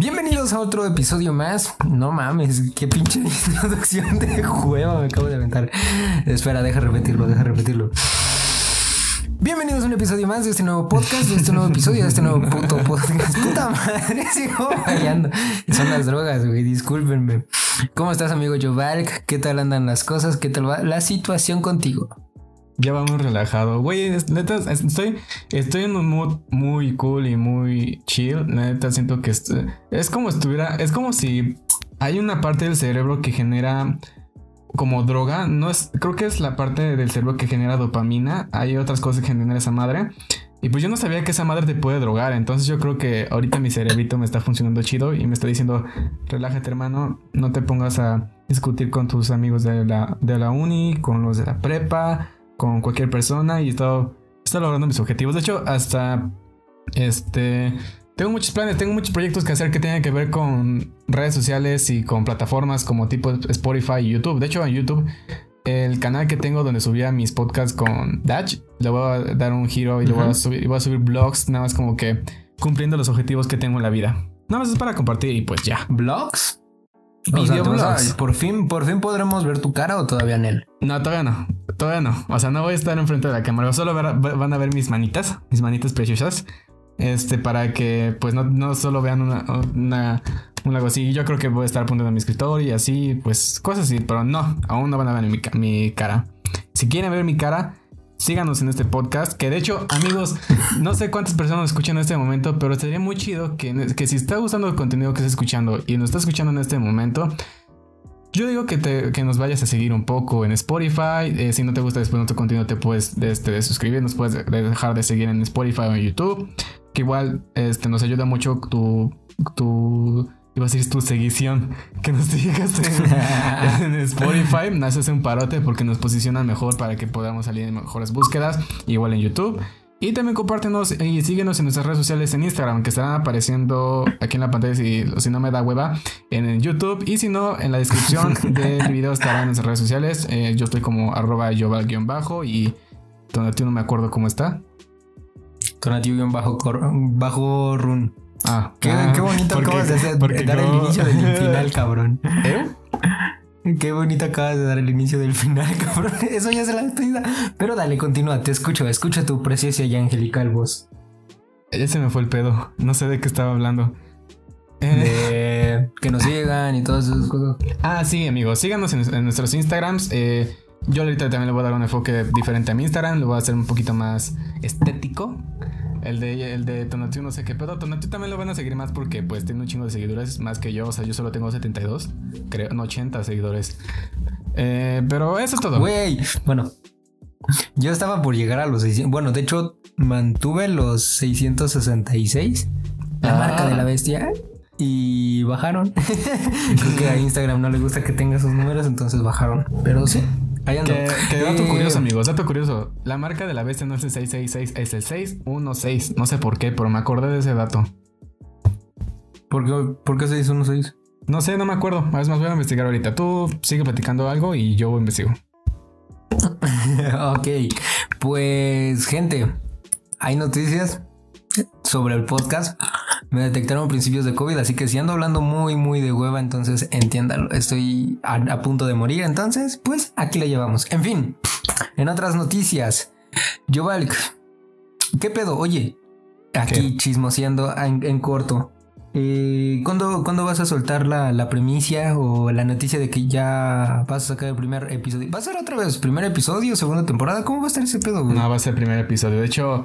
Bienvenidos a otro episodio más. No mames, qué pinche introducción de juego me acabo de aventar. Espera, deja repetirlo, deja repetirlo. Bienvenidos a un episodio más de este nuevo podcast, de este nuevo episodio, de este nuevo puto podcast. Puta madre, sigo fallando. Son las drogas, güey, discúlpenme. ¿Cómo estás, amigo Jovalk? ¿Qué tal andan las cosas? ¿Qué tal va la situación contigo? Ya vamos relajado. Güey, neta, estoy, estoy en un mood muy cool y muy chill. Neta, siento que es, es como estuviera. Es como si hay una parte del cerebro que genera como droga. No es. Creo que es la parte del cerebro que genera dopamina. Hay otras cosas que generan esa madre. Y pues yo no sabía que esa madre te puede drogar. Entonces yo creo que ahorita mi cerebrito me está funcionando chido y me está diciendo, relájate hermano, no te pongas a discutir con tus amigos de la, de la uni, con los de la prepa con cualquier persona y he estado, logrando mis objetivos. De hecho, hasta este tengo muchos planes, tengo muchos proyectos que hacer que tengan que ver con redes sociales y con plataformas como tipo Spotify y YouTube. De hecho, en YouTube, el canal que tengo donde subía mis podcasts con Dutch, le voy a dar un giro y le voy, a subir, voy a subir blogs, nada más como que cumpliendo los objetivos que tengo en la vida. Nada más es para compartir y pues ya. ¿Blogs? Por fin, por fin podremos ver tu cara o todavía en él. No, todavía no. Todavía no. O sea, no voy a estar enfrente de la cámara. Solo van a ver mis manitas, mis manitas preciosas. Este, para que pues no, solo vean una, una, una algo así. Yo creo que voy a estar apuntando a mi escritorio y así, pues cosas así. Pero no, aún no van a ver mi, mi cara. Si quieren ver mi cara, síganos en este podcast. Que de hecho, amigos, no sé cuántas personas escuchan en este momento, pero sería muy chido que, que si está gustando el contenido que estás escuchando y nos está escuchando en este momento, yo digo que, que nos vayas a seguir un poco en Spotify. Eh, si no te gusta después nuestro contenido, te puedes este, suscribir, nos puedes dejar de seguir en Spotify o en YouTube. Que igual este, nos ayuda mucho tu, tu iba a decir tu seguición, que nos digas en, en Spotify, nos hace un parote porque nos posiciona mejor para que podamos salir en mejores búsquedas, igual en YouTube. Y también compártenos y síguenos en nuestras redes sociales en Instagram, que estarán apareciendo aquí en la pantalla si, si no me da hueva, en YouTube. Y si no, en la descripción del video estarán en nuestras redes sociales. Eh, yo estoy como arroba yoval-bajo y Tonatio no me acuerdo cómo está. Tonatio-bajo run. Ah, qué, ah, qué bonito acabas de hacer, dar el inicio del final, cabrón. ¿Eh? Qué bonito acabas de dar el inicio del final, cabrón. Eso ya es la despedida. Pero dale, continúa, te escucho, escucha tu preciosa y angelical voz. Ya se me fue el pedo. No sé de qué estaba hablando. De que nos sigan y todas esas cosas. Ah, sí, amigos. Síganos en, nuestros Instagrams. Eh, yo ahorita también le voy a dar un enfoque diferente a mi Instagram. Lo voy a hacer un poquito más estético. El de, el de Tonatio no sé qué pedo. Tonatio también lo van a seguir más porque pues tiene un chingo de seguidores más que yo. O sea, yo solo tengo 72, creo, no 80 seguidores. Eh, pero eso es todo. Güey, bueno. Yo estaba por llegar a los 600. Bueno, de hecho, mantuve los 666. La marca de la bestia. Y bajaron. Creo que a Instagram no le gusta que tenga esos números, entonces bajaron. Pero sí, que, dato curioso, amigos, dato curioso. La marca de la bestia no es el 666, es el 616. No sé por qué, pero me acordé de ese dato. ¿Por qué, ¿Por qué 616? No sé, no me acuerdo. Es más, voy a investigar ahorita. Tú sigue platicando algo y yo investigo. ok, pues gente, hay noticias sobre el podcast. Me detectaron principios de COVID, así que si ando hablando muy, muy de hueva, entonces entiéndalo. Estoy a, punto de morir, entonces, pues aquí la llevamos. En fin, en otras noticias, Jovalk, ¿qué pedo? Oye, aquí chismoseando en, corto. Eh, ¿cuándo, vas a soltar la, la premicia o la noticia de que ya vas a sacar el primer episodio? ¿Va a ser otra vez primer episodio, segunda temporada? ¿Cómo va a estar ese pedo? No, va a ser el primer episodio. De hecho,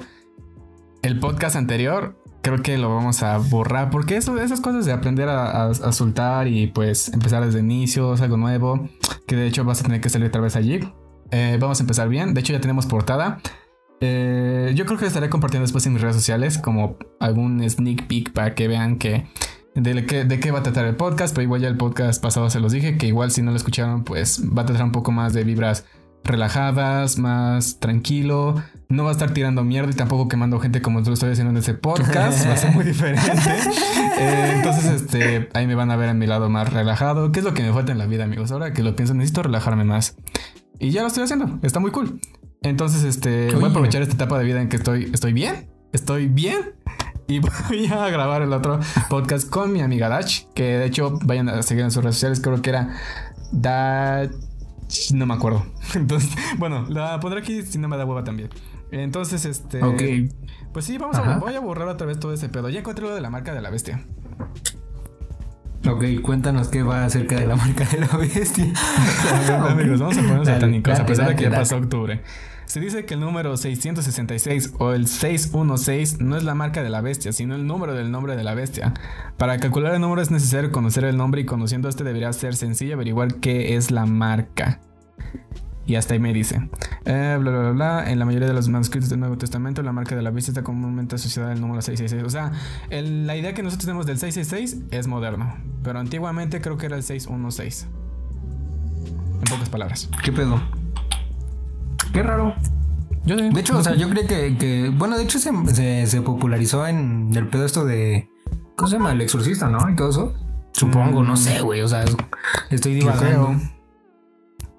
el podcast anterior creo que lo vamos a borrar porque esas cosas de aprender a, soltar y pues empezar desde inicios, algo nuevo, que de hecho vas a tener que salir otra vez allí. Eh, vamos a empezar bien, de hecho ya tenemos portada. Eh, yo creo que estaré compartiendo después en mis redes sociales como algún sneak peek para que vean que de, de qué va a tratar el podcast, pero igual ya el podcast pasado se los dije, que igual si no lo escucharon pues va a tratar un poco más de vibras relajadas, más tranquilo. No va a estar tirando mierda y tampoco quemando gente como lo estoy haciendo en ese podcast. va a ser muy diferente. Eh, entonces, este, ahí me van a ver a mi lado más relajado. ¿Qué es lo que me falta en la vida, amigos? Ahora que lo pienso, necesito relajarme más. Y ya lo estoy haciendo. Está muy cool. Entonces, este, voy a aprovechar esta etapa de vida en que estoy, estoy bien. Estoy bien. Y voy a grabar el otro podcast con mi amiga Dach, que de hecho vayan a seguir en sus redes sociales, creo que era Dach... No me acuerdo. Entonces, bueno, la pondré aquí si no me da hueva también. Entonces, este... Ok. Pues sí, vamos a, voy a borrar otra vez todo ese pedo. Ya encontré lo de la marca de la bestia. Ok, cuéntanos qué va acerca de la marca de la bestia. Amigos, vamos a ponernos satánicos, a pesar de que ya pasó octubre. Se dice que el número 666 o el 616 no es la marca de la bestia, sino el número del nombre de la bestia. Para calcular el número es necesario conocer el nombre y conociendo este debería ser sencillo averiguar qué es la marca. Y hasta ahí me dice. Eh, bla, bla, bla, bla. En la mayoría de los manuscritos del Nuevo Testamento, la marca de la bestia está comúnmente asociada al número 666. O sea, la idea que nosotros tenemos del 666 es moderno. Pero antiguamente creo que era el 616. En pocas palabras. ¿Qué pedo? Qué raro. Yo De hecho, o sea, yo creo que, que- bueno, de hecho se, se, se popularizó en el pedo esto de, ¿cómo se llama? El exorcista, ¿no? Y todo eso. Supongo, no sé, güey, o sea, es- estoy Yo divagando. creo.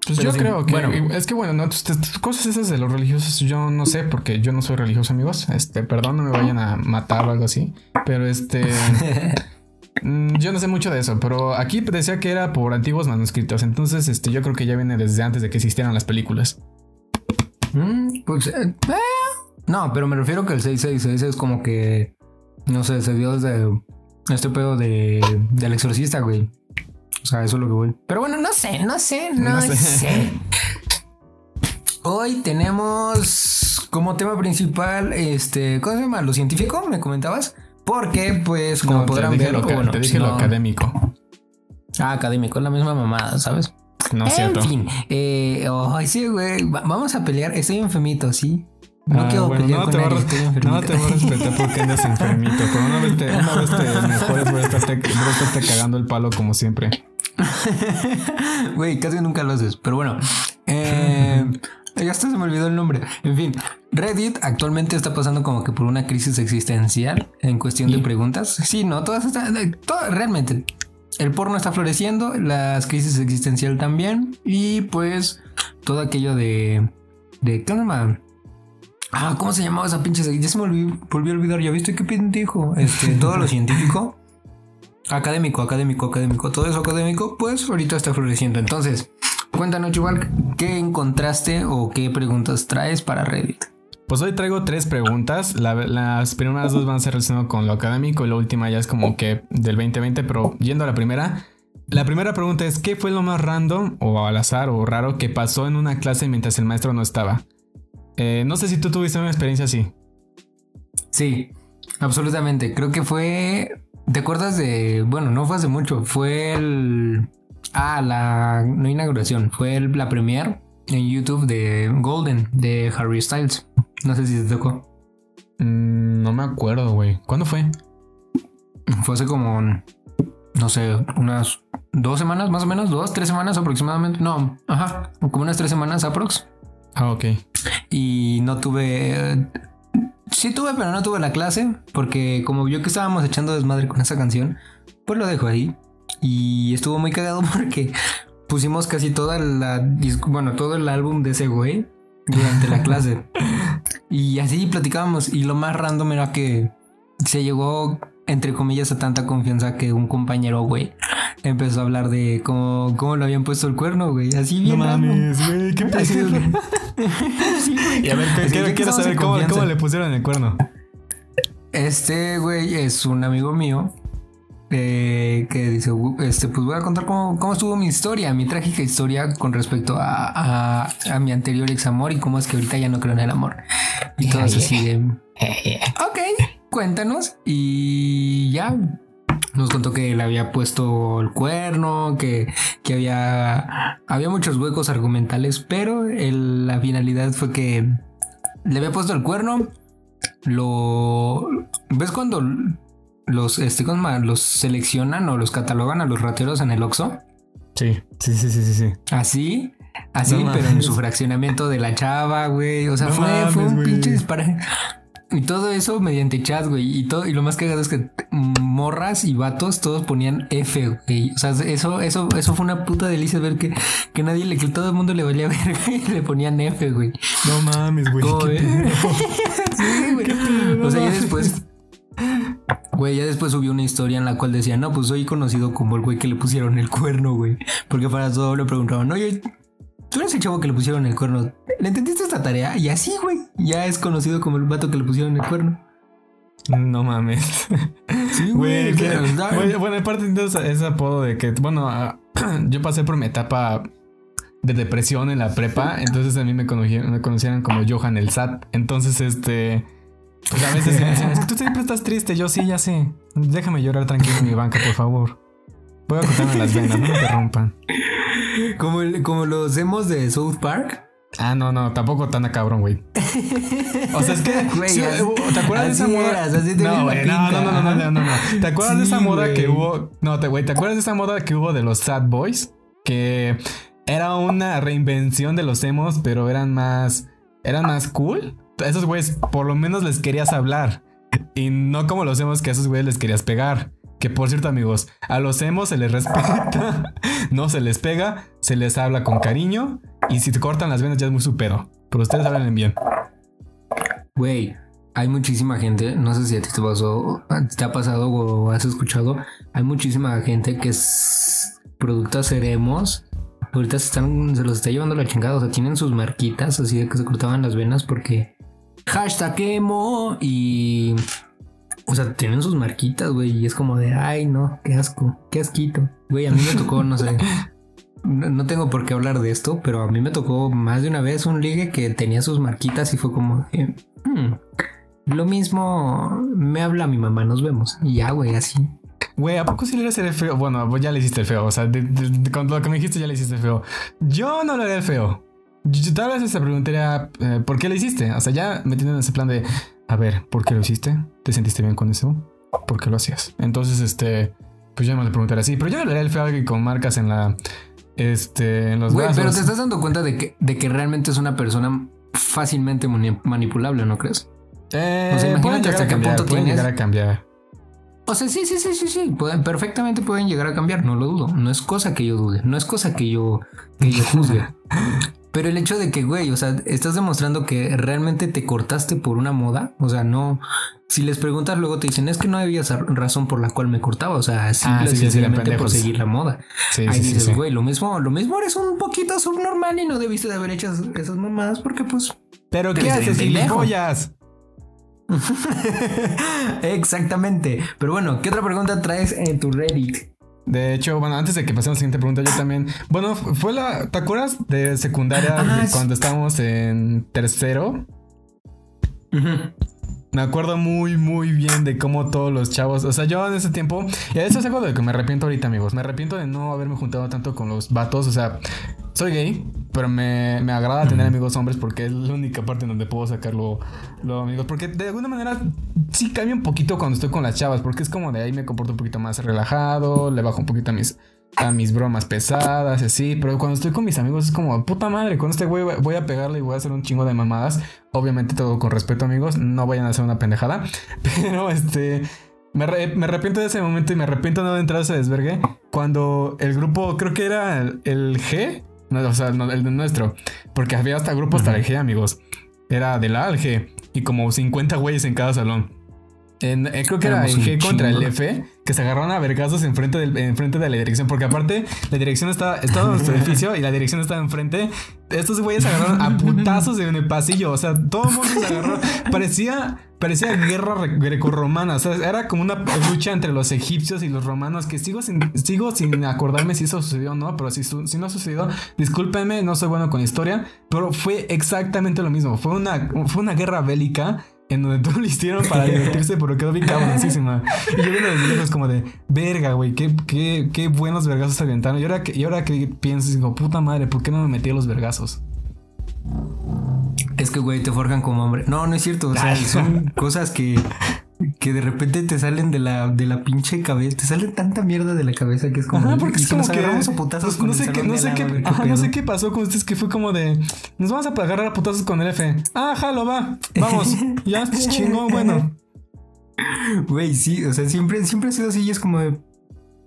Pues yo sí, creo que bueno. es que bueno, no, tus- tus cosas esas de los religiosos yo no sé porque yo no soy religioso, amigos. Este, perdón, no me vayan a matar o algo así, pero este mm, yo no sé mucho de eso, pero aquí decía que era por antiguos manuscritos, entonces este yo creo que ya viene desde antes de que existieran las películas. Mm, pues, eh, eh. no, pero me refiero que el 666 es como que, no sé, se dio desde este pedo de, del exorcista, güey. O sea, eso es lo que voy. Pero bueno, no sé, no sé, no, No sé. sé. Hoy tenemos como tema principal, este, ¿cómo se llama? Lo científico, me comentabas. Porque, pues, como No, podrán ver, lo, bueno, te dije lo académico. Ah, académico, es la misma mamada, ¿sabes? No es cierto. En fin, eh, ay, sí, güey, va- vamos a pelear. Estoy enfermito, ¿sí? No Ah, quiero bueno, pelear no con te, nadie, estoy no enfermito. te voy a respetar porque andas enfermito. Pero una vez te, una vez te mejores, a estarte, estarte cagando el palo como siempre. Güey, casi nunca lo haces. Pero bueno, eh, ya hasta se me olvidó el nombre. En fin, Reddit actualmente está pasando como que por una crisis existencial en cuestión de ¿Y? preguntas. Sí, no, todas están. eh, todo- realmente. El porno está floreciendo, las crisis existencial también. Y pues todo aquello de. de ¿Qué se llama? Ah, ¿cómo se llamaba esa pinche? Ya se me olvidó, volvió a olvidar. ¿Ya viste qué pendejo? Este, todo lo científico. Académico, académico, académico, todo eso académico, pues ahorita está floreciendo. Entonces, cuéntanos, Chuval, ¿qué encontraste o qué preguntas traes para Reddit? Pues hoy traigo tres preguntas. La- las primeras dos van a ser relacionadas con lo académico y la última ya es como que del 2020, pero yendo a la primera. La primera pregunta es, ¿qué fue lo más random o al azar o raro que pasó en una clase mientras el maestro no estaba? Eh, no sé si tú tuviste una experiencia así. Sí, absolutamente. Creo que fue. ¿Te acuerdas de.? Bueno, no fue hace mucho. Fue el. Ah, la. No inauguración. Fue la premiere en YouTube de Golden de Harry Styles. No sé si te tocó. Mm, no me acuerdo, güey. ¿Cuándo fue? Fue hace como. No sé, unas dos semanas más o menos. Dos, tres semanas aproximadamente. No, ajá. Como unas tres semanas aprox. Ah, ok. Y no tuve. Sí tuve, pero no tuve la clase. Porque como vio que estábamos echando desmadre con esa canción, pues lo dejo ahí. Y estuvo muy cagado porque pusimos casi toda la. Bueno, todo el álbum de ese güey durante la clase. Y así platicábamos. Y lo más random era que se llegó, entre comillas, a tanta confianza que un compañero, güey, empezó a hablar de cómo, cómo le habían puesto el cuerno, güey. Así bien. random. güey. ¿Qué pedo? Sí, güey. Y a ver, Es que quiero, saber cómo le pusieron el cuerno. Este güey es un amigo mío eh, que dice, "Gu- este, pues voy a contar cómo, cómo estuvo mi historia, mi trágica historia con respecto a, a- mi anterior ex amor y cómo es que ahorita ya no creo en el amor. Y todo eso así de, ok, cuéntanos. Y ya nos contó que le había puesto el cuerno, que, que había, había muchos huecos argumentales, pero la finalidad fue que le había puesto el cuerno. Lo ves cuando los este ¿cómo los seleccionan o los catalogan a los rateros en el Oxxo, Sí, sí, sí, sí, sí. sí. así, así, No pero en su fraccionamiento de la chava, güey. O sea, No fue, fue mames, un güey. pinche disparo. Y todo eso mediante chat, güey. Y todo, y lo más cagado es que morras y vatos todos ponían F, güey. O sea, eso, eso, eso fue una puta delicia ver que, que nadie le, que todo el mundo le valía ver, güey. Le ponían F, güey. No mames, güey. Sí, güey. O sea, ya no después. después subió una historia en la cual decía, no, pues soy conocido como el güey que le pusieron el cuerno, güey. Porque para todo le preguntaban, oye, tú eres el chavo que le pusieron el cuerno. ¿Le entendiste esta tarea? Y así, güey, ya es conocido como el vato que le pusieron el cuerno. No mames. Sí, güey. Güey, güey, bueno, aparte entonces ese apodo de que, bueno, ah, yo pasé por mi etapa de depresión en la prepa, entonces a mí me conocieron, me conocieron como Johan el SAT. Entonces, este, pues a veces me decían, es que tú siempre estás triste. Yo sí, ya sé. Déjame llorar tranquilo en mi banca, por favor. Voy a cortarme las venas, no me interrumpan. como, el- como los emos de South Park. Ah, no, no, tampoco tan a cabrón, güey. O sea, es que. Güey, sí, así- ¿Te acuerdas de esa moda? eras, así no, güey, no, no, no, no, no, no, no. ¿Te acuerdas de esa moda que hubo? No, te, güey, ¿te acuerdas de esa moda que hubo de los sad boys? Que era una reinvención de los emos, pero eran más. Eran más cool. A esos güeyes, por lo menos les querías hablar. Y no como los emos que a esos güeyes les querías pegar. Que por cierto, amigos, a los emos se les respeta, no se les pega, se les habla con cariño. Y si te cortan las venas ya es muy su pedo. Pero ustedes hablan bien. Güey, hay muchísima gente, no sé si a ti te pasó, te ha pasado o has escuchado, hay muchísima gente que es producto seremos. Ahorita se, están, se los está llevando la chingada, o sea, tienen sus marquitas así de que se cortaban las venas porque hashtag emo y... O sea, tienen sus marquitas, güey, y es como de, ay, no, qué asco, qué asquito. Güey, a mí me tocó, no sé, no, tengo por qué hablar de esto, pero a mí me tocó más de una vez un ligue que tenía sus marquitas y fue como, hmm, lo mismo me habla mi mamá, nos vemos. Y ya, güey, así. Güey, ¿a poco sí le eres el feo? Bueno, pues ya le hiciste el feo. O sea, de- con lo que me dijiste ya le hiciste el feo. Yo no le haré el feo. Yo, tal vez se preguntaría, eh, ¿por qué le hiciste? O sea, ya metiendo en ese plan de, a ver, ¿por qué lo hiciste? ¿Te sentiste bien con eso? ¿Por qué lo hacías? Entonces, este, pues yo no le preguntaría así. Pero yo le el feo a alguien con marcas en la, este, en los Güey, pero te estás dando cuenta de que, de que realmente es una persona fácilmente mani- manipulable, ¿no crees? Eh, O sea, imagínate hasta qué punto pueden tienes- llegar a cambiar. O sea, sí, sí, sí, sí, sí. Pueden, perfectamente pueden llegar a cambiar, no lo dudo. No es cosa que yo dude, no es cosa que yo, que yo juzgue. Pero el hecho de que, güey, o sea, estás demostrando que realmente te cortaste por una moda. O sea, no. Si les preguntas, luego te dicen, es que no había razón por la cual me cortaba. O sea, simple Ah, sí, sencillamente por seguir la moda. Sí, Ahí sí, dices, güey, lo mismo, lo mismo eres un poquito subnormal y no debiste de haber hecho esas, mamadas porque, pues. Pero ¿qué haces, gilipollas? Exactamente. Pero bueno, ¿qué otra pregunta traes en tu Reddit? De hecho, bueno, antes de que pasemos a la siguiente pregunta, yo también. Bueno, fue la. ¿Te acuerdas de secundaria de cuando estábamos en tercero? Me acuerdo muy, muy bien de cómo todos los chavos. O sea, yo en ese tiempo. Y eso es algo de lo que me arrepiento ahorita, amigos. Me arrepiento de no haberme juntado tanto con los vatos. O sea, soy gay, pero me, me agrada tener amigos hombres porque es la única parte en donde puedo sacarlo, lo amigos. Porque de alguna manera sí cambia un poquito cuando estoy con las chavas. Porque es como de ahí me comporto un poquito más relajado. Le bajo un poquito a mis. A mis bromas pesadas así, pero cuando estoy con mis amigos es como puta madre. Con este güey voy a pegarle y voy a hacer un chingo de mamadas. Obviamente todo con respeto, amigos. No vayan a hacer una pendejada. Pero este. Me, me arrepiento de ese momento y me arrepiento de no entrar a ese desvergue. Cuando el grupo, creo que era el, el G. No, o sea, el de nuestro. Porque había hasta grupos el G, amigos. Era del A al G. Y como 50 güeyes en cada salón. En- eh, creo que era Éramos el un G contra el. F, que se agarraron a vergazos enfrente, del, enfrente de la dirección. Porque aparte, la dirección estaba, estaba en nuestro edificio y la dirección estaba enfrente. Estos güeyes se agarraron a putazos en el pasillo. O sea, todo el mundo se agarró. Parecía, parecía guerra re- grecorromana. O sea, era como una lucha entre los egipcios y los romanos. Que sigo sin, sigo sin acordarme si eso sucedió o no. Pero si, su- si no sucedió, discúlpenme, no soy bueno con historia. Pero fue exactamente lo mismo. Fue una, fue una guerra bélica en donde todo lo hicieron para divertirse, pero quedó bien cabroncísima. Y yo viendo desde lejos como de, verga, güey, qué, qué, qué buenos vergazos se aventaron. Y ahora que, y ahora que pienso, digo, puta madre, ¿por qué no me metí a los vergazos? Es que, güey, te forjan como hombre. No, no es cierto. O sea, Ay. son cosas que, que de repente te salen de la, de la pinche cabeza. Te sale tanta mierda de la cabeza que es como. Ajá, porque "¿Y es como que. a putazos pues, no sé qué, salón no de sé al qué, lado, a ver ajá, no sé pedo?" qué pasó con ustedes que fue como de. Nos vamos a agarrar a putazos con el F. Ah, jalo, va. Vamos. Ya, chingón, bueno. Güey, sí, o sea, siempre, siempre ha sido así y es como de.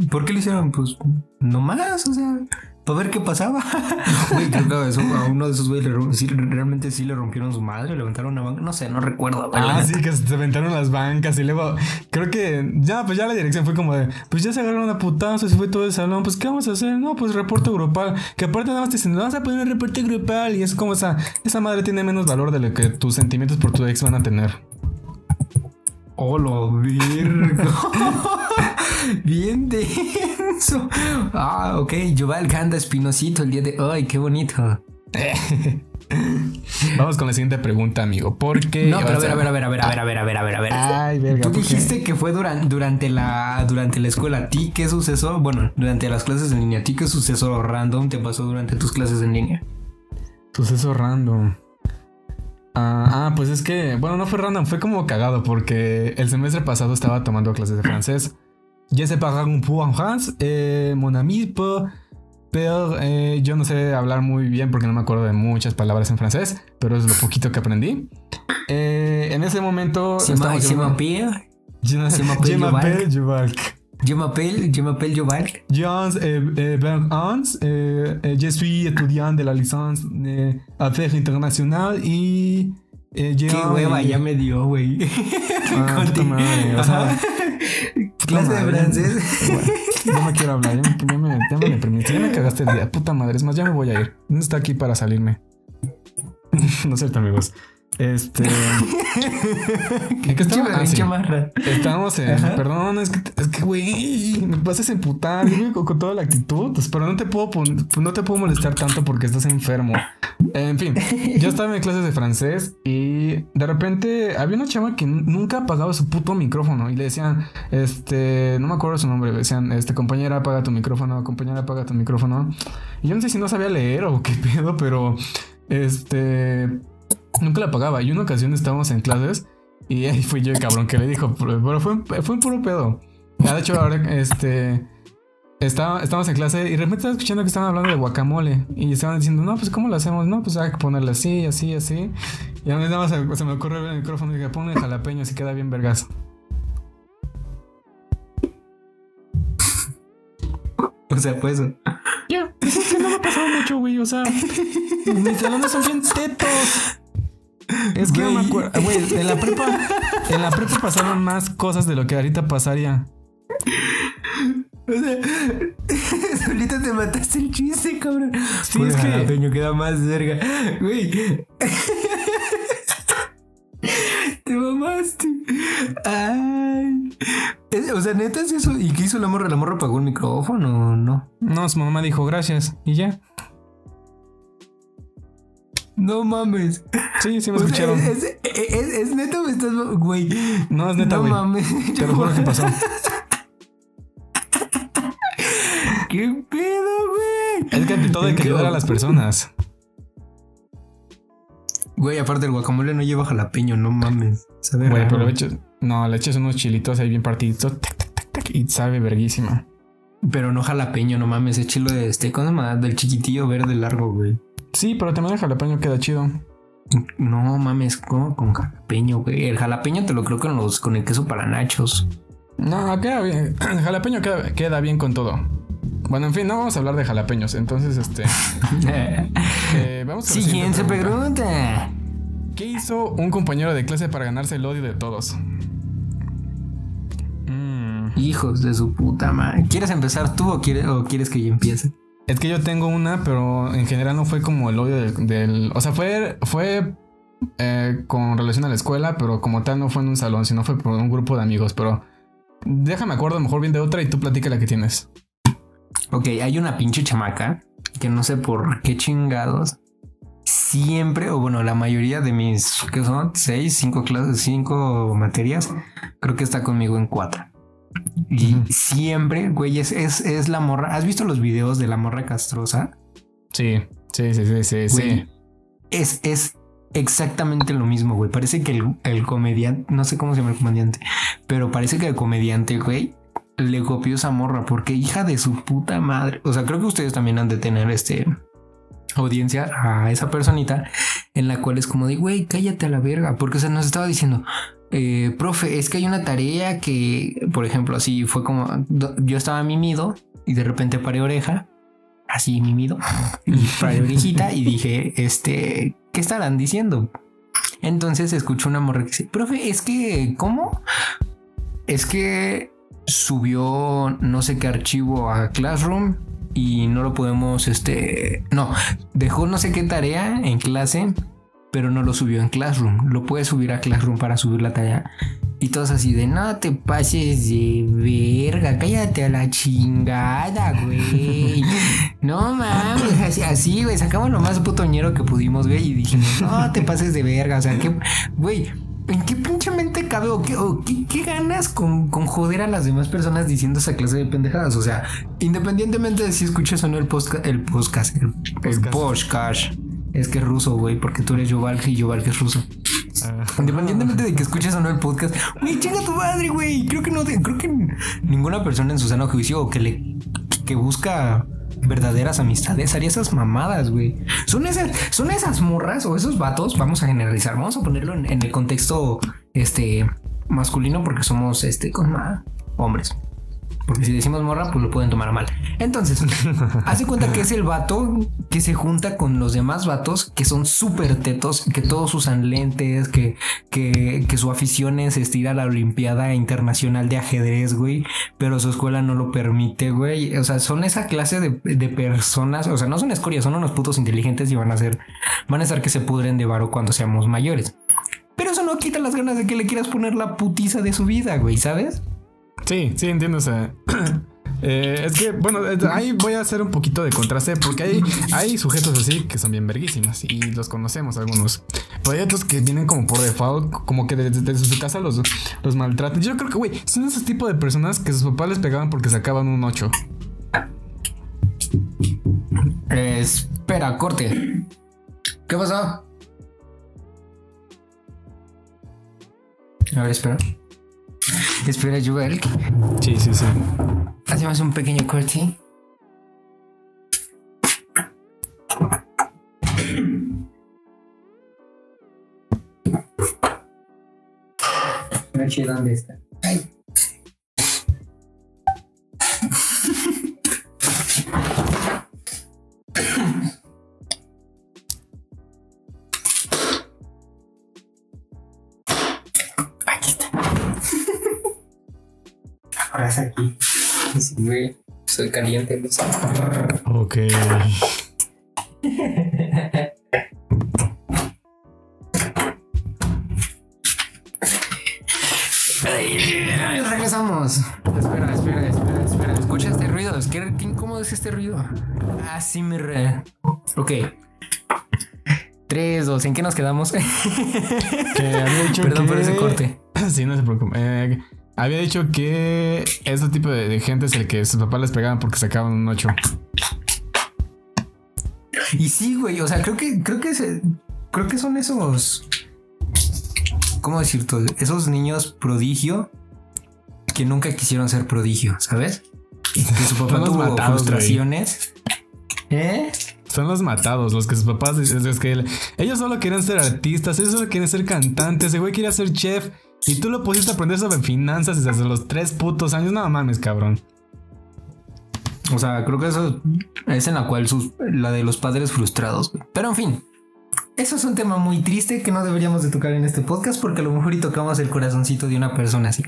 ¿Por qué lo hicieron? Pues no más, o sea, para ver qué pasaba. Güey, creo que eso, a uno de esos güeyes realmente sí le rompieron su madre, levantaron una banca, no sé, no recuerdo. Ah, sí, que se aventaron las bancas y luego creo que ya, pues ya la dirección fue como de, pues ya se agarraron a putazos, se fue todo el salón, pues ¿qué vamos a hacer? No, pues reporte grupal, que aparte nada más te dicen, vas a poner un reporte grupal y es como esa, esa madre tiene menos valor de lo que tus sentimientos por tu ex van a tener. Oh, lo virgo. Bien denso. Ah, ok. Yuval Canda Espinosito el día de hoy. Qué bonito. Vamos con la siguiente pregunta, amigo. ¿Por qué? No, pero a ver, a ver, a ver, a ver, a ver, a ver, a ver, a ver, a ver. Ay, verga. Tú dijiste que fue durante, durante la durante la escuela. ¿A ti qué suceso? Bueno, durante las clases en línea. ¿A ti qué suceso random te pasó durante tus clases en línea? Suceso random. Ah, ah, pues es que, bueno, no fue random, fue como cagado porque el semestre pasado estaba tomando clases de francés. Ya se pagaron un peu en France, eh, mon ami pero eh, yo no sé hablar muy bien porque no me acuerdo de muchas palabras en francés, pero es lo poquito que aprendí. Eh, en ese momento... Se m'appelle Juvalk. Je m'appelle, je m'appelle Jovalk. Jans eh, eh, Hans, eh, eh, je suis étudiant de la licence de Affaires Internacionales y... Eh, Qué hueva, ya me dio, güey. Ah, madre, o sea, Clase de francés. Bueno, no me quiero hablar, ya me, ya me, ya me, permití, ya me cagaste el día. Puta madre, es más, ya me voy a ir. No está aquí para salirme. no es cierto, amigos. Este. ¿En qué estaba? Ah, sí. Estábamos en. Perdón, es que, es que, güey, me pasas a emputar con, con, toda la actitud. Pues, pero no te puedo no te puedo molestar tanto porque estás enfermo. En fin, yo estaba en clases de francés y de repente había una chava que nunca apagaba su puto micrófono y le decían, este, no me acuerdo su nombre, le decían, este, compañera, apaga tu micrófono, compañera, apaga tu micrófono. Y yo no sé si no sabía leer o qué pedo, pero este Nunca la pagaba. Y una ocasión estábamos en clases y ahí fui yo el cabrón que le dijo, pero fue, fue un puro pedo. De hecho, ahora este. Estaba, estábamos en clase y de repente estaba escuchando que estaban hablando de guacamole. Y estaban diciendo, no, pues ¿cómo lo hacemos? No, pues hay que ponerle así, así, así. Y a mí nada más se, se me ocurre el micrófono y dije, ponle jalapeño así queda bien vergazo. O sea, pues. Ya, pues es que no me ha pasado mucho, güey. O sea, mis salones son bien tetos. Es que no me acuerdo. Güey, en la prepa. En la prepa pasaron más cosas de lo que ahorita pasaría. O sea, solita te mataste el chiste, cabrón. Sí, es que. Peño queda más cerca. Güey. te mamaste. Ay. O sea, neta es eso. ¿Y qué hizo la morra? ¿La morra apagó el micrófono o no? No, su mamá dijo gracias y ya. No mames. Sí, sí me escucharon. Es, es, neta me estás. Güey. No, es neta, güey. No mames. Te lo juro que pasó. ¿Qué pedo, güey? Es que todo hay que ayudar a las personas. Güey, aparte el guacamole no lleva jalapeño, no mames. Sabe Güey, pero le echas. No, le echas unos chilitos ahí bien partiditos. y sabe verguísima. Pero no jalapeño, no mames. Es chilo de este. ¿Cómo se llama? Del chiquitillo verde largo, güey. Sí, pero también el jalapeño queda chido. No mames, ¿cómo con jalapeño, güey? El jalapeño te lo creo con los con el queso para nachos. No, queda bien. El jalapeño queda, bien con todo. Bueno, en fin, no vamos a hablar de jalapeños. Entonces, este. eh, vamos a Siguiente pregunta. ¿Qué hizo un compañero de clase para ganarse el odio de todos? Mm. Hijos de su puta madre. ¿Quieres empezar tú o quieres, o quieres que yo empiece? Es que yo tengo una, pero en general no fue como el odio del. o sea, fue, fue eh, con relación a la escuela, pero como tal no fue en un salón, sino fue por un grupo de amigos. Pero déjame acuerdo mejor bien de otra y tú platica la que tienes. Ok, hay una pinche chamaca que no sé por qué chingados. Siempre, o bueno, la mayoría de mis, que son? Seis, cinco clases, cinco materias, creo que está conmigo en cuatro. Y siempre, güey, es, es, la morra. ¿Has visto los videos de la morra castrosa? Sí, sí, sí, sí, sí. Es, es exactamente lo mismo, güey. Parece que el, comediante, no sé cómo se llama el comediante, pero parece que el comediante, güey, le copió esa morra porque hija de su puta madre. O sea, creo que ustedes también han de tener este audiencia a esa personita en la cual es como de, güey, cállate a la verga, porque se nos estaba diciendo, eh, profe, es que hay una tarea que, por ejemplo, así fue como yo estaba mimido y de repente paré oreja. así mimido, y para orejita y dije, este, ¿qué estarán diciendo? Entonces escucho una morra que dice, profe, es que, ¿cómo? Es que subió no sé qué archivo a Classroom y no lo podemos, este, no, dejó no sé qué tarea en clase, pero no lo subió en Classroom. Lo puede subir a Classroom para subir la tarea. Y todos así de, no te pases de verga, cállate a la chingada, güey. No mames, así, así güey, sacamos lo más putoñero que pudimos, güey, y dijimos, no te pases de verga, o sea, que, güey, ¿En qué pinche mente cabe o qué, qué, ganas con, con, joder a las demás personas diciendo esa clase de pendejadas? O sea, independientemente de si escuchas o no el podcast, el podcast, el, podcast. Es que es ruso, güey, porque tú eres Yovalk y Yovalk es ruso. Ah. Independientemente de que escuches o no el podcast, güey, chinga tu madre, güey. Creo que no, creo que ninguna persona en su sano juicio o que le que busca verdaderas amistades haría esas mamadas, güey. Son esas, son esas morras o esos vatos, vamos a generalizar, vamos a ponerlo en, el contexto este masculino porque somos este con hombres. Porque si decimos morra, pues lo pueden tomar mal. Entonces, hace cuenta que es el vato que se junta con los demás vatos que son súper tetos, que todos usan lentes, que, que, que su afición es ir a la Olimpiada Internacional de Ajedrez, güey. Pero su escuela no lo permite, güey. O sea, son esa clase de, de personas. O sea, no son escorias, son unos putos inteligentes y van a ser, van a estar que se pudren de varo cuando seamos mayores. Pero eso no quita las ganas de que le quieras poner la putiza de su vida, güey, ¿sabes? Sí, sí, entiendo. Eh, es que, bueno, ahí voy a hacer un poquito de contraste porque hay, hay sujetos así que son bien verguísimas y los conocemos algunos. Pero hay otros que vienen como por default, como que desde, su casa los, los maltratan. Yo creo que, güey, son esos tipos de personas que sus papás les pegaban porque sacaban un 8. espera, corte. ¿Qué pasó? A ver, espera. Espera, Joel. Sí, sí, sí. Hacemos un pequeño corte. ¿dónde está? Ay. Aquí. Sí, güey. Soy caliente, no sé. Ok. regresamos. Espera, espera, espera, espera. Escucha este ruido. Es que qué incómodo es este ruido. Así me re. Ok. Tres, dos. ¿En qué nos quedamos? que había dicho Perdón por ese corte. Sí, no se preocupe. Eh, había dicho que este tipo de, gente es el que sus papás les pegaban porque sacaban un 8. Y sí, güey, o sea, creo que creo que creo que son esos ¿cómo decir todo? Esos niños prodigio que nunca quisieron ser prodigio, ¿sabes? Que su papá tuvo frustraciones. ¿Eh? Son los matados, los que sus papás, que ellos solo quieren ser artistas, ellos solo quieren ser cantantes, ese güey quería ser chef y tú lo pusiste a aprender sobre finanzas desde los tres putos años. No mames, cabrón. O sea, creo que eso es en la cual sus, la de los padres frustrados. Pero en fin, eso es un tema muy triste que no deberíamos de tocar en este podcast porque a lo mejor y tocamos el corazoncito de una persona así.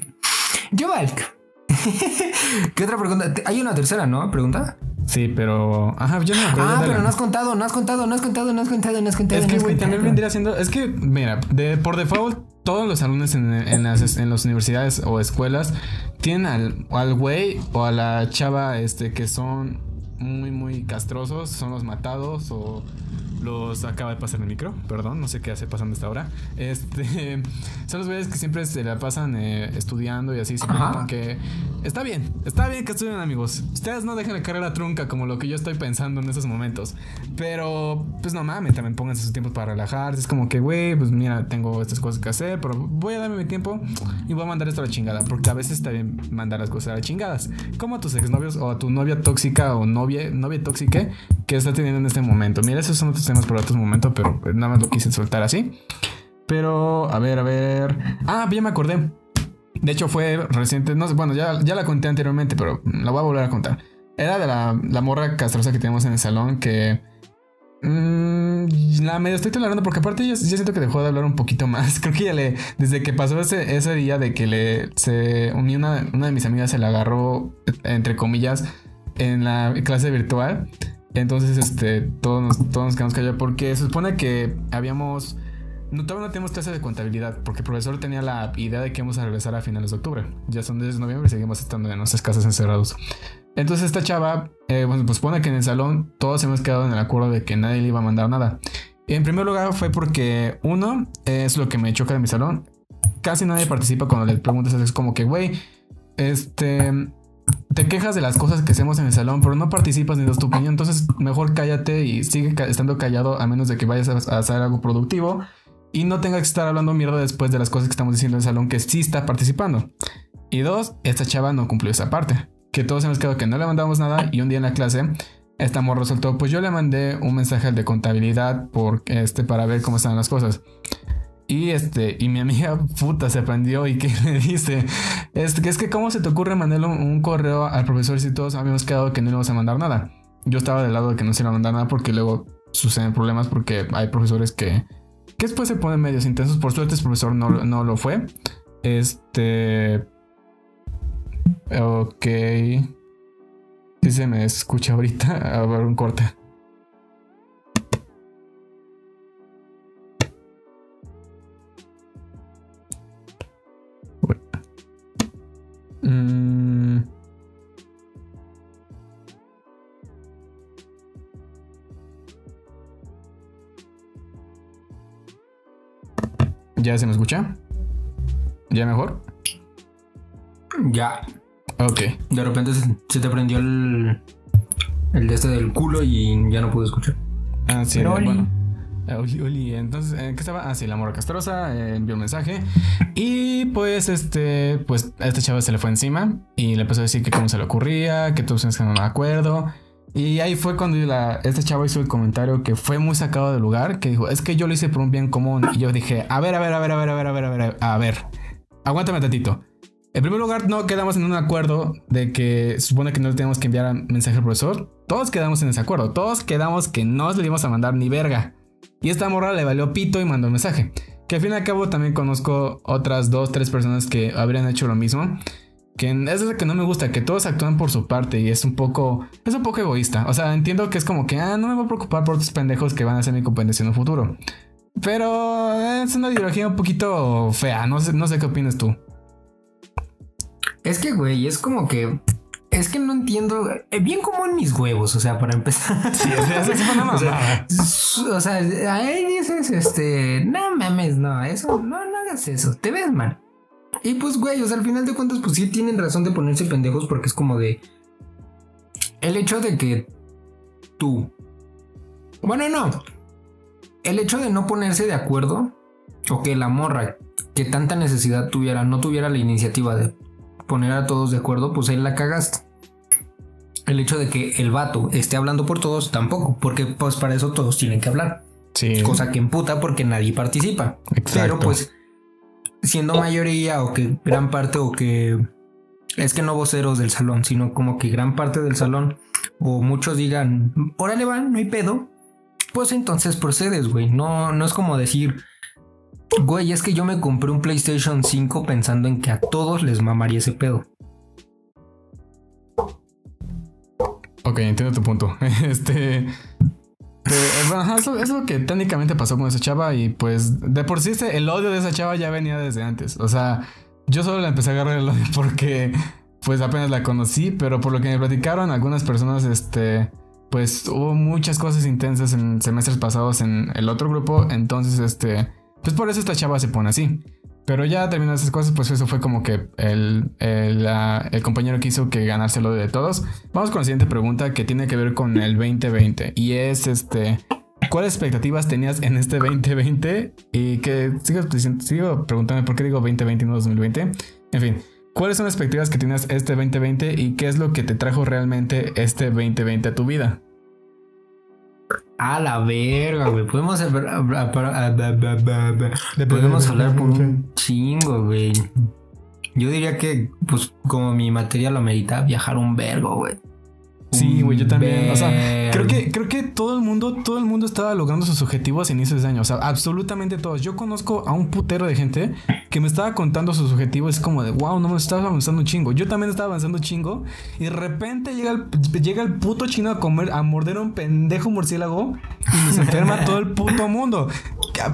Yo, Valk. ¿Qué otra pregunta? Hay una tercera, ¿no? Pregunta. Sí, pero. Ajá, yo no me acuerdo. Ah, pero no has contado, no has contado, no has contado, no has contado, no has contado. Es que, güey, también vendría siendo. Es que, mira, de, por default, todos los alumnos en, las, en las universidades o escuelas tienen al, al güey o a la chava este, que son muy, muy castrosos, son los matados o los acaba de pasar el micro, perdón, no sé qué hace pasando esta hora. Este, son los güeyes que siempre se la pasan eh, estudiando y así, que está bien, está bien que estudien amigos. Ustedes no dejen de carrera trunca como lo que yo estoy pensando en esos momentos. Pero, pues no mames, también pónganse sus tiempos para relajarse. Es como que, güey, pues mira, tengo estas cosas que hacer, pero voy a darme mi tiempo y voy a mandar esto a la chingada. Porque a veces está bien mandar las cosas a la chingadas. Como a tus exnovios o a tu novia tóxica o novia, novia tóxica que está teniendo en este momento. Mira, esos son otros temas por otros momentos, pero pues, nada más lo quise soltar así. Pero, a ver, a ver. Ah, ya me acordé. De hecho, fue reciente. No sé, bueno, ya, ya la conté anteriormente, pero la voy a volver a contar. Era de la, la morra castrosa que tenemos en el salón que... mm, la medio estoy tolerando porque aparte yo, yo siento que dejó de hablar un poquito más. Creo que ya le... Desde que pasó ese, ese día de que le... Se unió una, una de mis amigas, se la agarró, entre comillas, en la clase virtual. Entonces, este, todos nos, todos nos quedamos callados porque se supone que habíamos... No, todavía no tenemos clase de contabilidad porque el profesor tenía la idea de que íbamos a regresar a finales de octubre. Ya son desde noviembre y seguimos estando en nuestras casas encerrados. Entonces esta chava, eh, bueno, pues pone que en el salón todos hemos quedado en el acuerdo de que nadie le iba a mandar nada. En primer lugar fue porque uno, es lo que me choca de mi salón. Casi nadie participa cuando le preguntas, es como que, güey, este, te quejas de las cosas que hacemos en el salón, pero no participas ni das tu opinión. Entonces, mejor cállate y sigue estando callado a menos de que vayas a, a hacer algo productivo y no tengas que estar hablando mierda después de las cosas que estamos diciendo en el salón que sí está participando. Y dos, esta chava no cumplió esa parte. Que todos hemos quedado que no le mandamos nada y un día en la clase esta morra soltó, pues yo le mandé un mensaje al de contabilidad por este para ver cómo están las cosas. Y este, y mi amiga puta se prendió y que le dice, este, que es que cómo se te ocurre mandarle un, correo al profesor si todos habíamos quedado que no íbamos a mandar nada. Yo estaba del lado de que no se iba a mandar nada porque luego suceden problemas porque hay profesores que, que después se ponen medios intensos. Por suerte, ese profesor no, no lo fue. Este. Ok. Si se me escucha ahorita, a ver un corte. ¿Ya se me escucha? ¿Ya mejor? Ya. Ok. De repente se, se te prendió el. El de este del culo y ya no pude escuchar. Ah, sí, Pero bueno. Oli. Eh, Oli, Oli. Entonces, ¿en ¿qué estaba? Ah, sí, la morra castrosa eh, envió un mensaje. Y pues, este, pues a esta chava se le fue encima y le empezó a decir que cómo se le ocurría, que todos que no me acuerdo. Y ahí fue cuando la, esta chava hizo el comentario que fue muy sacado del lugar, que dijo, es que yo lo hice por un bien común. Y yo dije, a ver, a ver, a ver, a ver, a ver, a ver, a ver, a ver, aguántame tantito. En primer lugar, no quedamos en un acuerdo de que supone que no le tenemos que enviar mensaje al profesor. Todos quedamos en ese acuerdo. Todos quedamos que no le íbamos a mandar ni verga. Y esta morra le valió pito y mandó el mensaje. Que al fin y al cabo también conozco otras dos, tres personas que habrían hecho lo mismo. Que es lo que no me gusta, que todos actúan por su parte y es un poco, es un poco egoísta. O sea, entiendo que es como que, ah, no me voy a preocupar por otros pendejos que van a ser mi competencia en un futuro. Pero es una ideología un poquito fea, no sé, no sé qué opinas tú. Es que, güey, es como que. Es que no entiendo. eh, bien como en mis huevos, o sea, para empezar. Sí, o sea, eso fue una O sea, o sea, ahí dices, este, no mames, no, eso, no, no hagas eso, te ves mal. Y pues, güey, o sea, al final de cuentas, pues sí tienen razón de ponerse pendejos porque es como de. El hecho de que tú. Bueno, no. El hecho de no ponerse de acuerdo, o que la morra que tanta necesidad tuviera, no tuviera la iniciativa de poner a todos de acuerdo, pues ahí la cagaste. El hecho de que el vato esté hablando por todos, tampoco, porque pues para eso todos tienen que hablar. Sí. Cosa que emputa porque nadie participa. Exacto. Pero pues, siendo mayoría o que gran parte o que... Es que no voceros del salón, sino como que gran parte del salón o muchos digan, órale va, no hay pedo. Pues entonces procedes, güey. No, no es como decir, güey, es que yo me compré un PlayStation 5 pensando en que a todos les mamaría ese pedo. Ok, entiendo tu punto. Este. Pero, eh, eso es lo que técnicamente pasó con esa chava y pues de por sí ese- el odio de esa chava ya venía desde antes. O sea, yo solo la empecé a agarrar el odio porque pues apenas la conocí, pero por lo que me platicaron algunas personas, este, pues hubo muchas cosas intensas en semestres pasados en el otro grupo, entonces este, pues por eso esta chava se pone así. Pero ya terminando esas cosas, pues eso fue como que el, el, el compañero que hizo que ganarse el odio de todos. Vamos con la siguiente pregunta que tiene que ver con el 2020 y es este, ¿cuáles expectativas tenías en este 2020? Y que sigo, sigo preguntándome por qué digo 2020 y no 2020. En fin, ¿cuáles son las expectativas que tienes este 2020 y qué es lo que te trajo realmente este 2020 a tu vida? A la verga, güey. Podemos hablar, podemos hablar por un chingo, güey. Yo diría que, pues, como mi materia lo amerita, viajar un vergo, güey. Sí, güey, yo también. O sea, creo que, creo que todo el mundo, todo el mundo estaba logrando sus objetivos a inicios de año. O sea, absolutamente todos. Yo conozco a un putero de gente que me estaba contando sus objetivos. Es como de, wow, no me estaba avanzando un chingo. Yo también estaba avanzando un chingo. Y de repente llega el, llega el puto chino a comer, a morder un pendejo murciélago. Y nos enferma todo el puto mundo.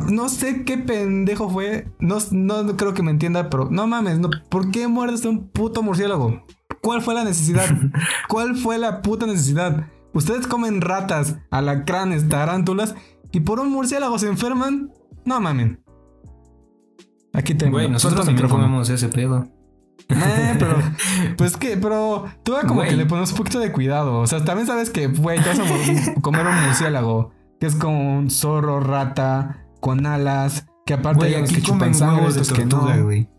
No sé qué pendejo fue. No, no creo que me entienda, pero no mames, no, ¿por qué muerdes a un puto murciélago? ¿Cuál fue la necesidad? ¿Cuál fue la puta necesidad? Ustedes comen ratas, alacranes, tarántulas y por un murciélago se enferman. No mamen. Aquí tengo. Güey, nosotros también comemos ese pedo. Eh, pero, pues que, pero tú como que le pones un poquito de cuidado. O sea, también sabes que, güey, te vas a comer un murciélago, que es como un zorro, rata, con alas, que aparte hay que chupan sangre, de que no. Güey.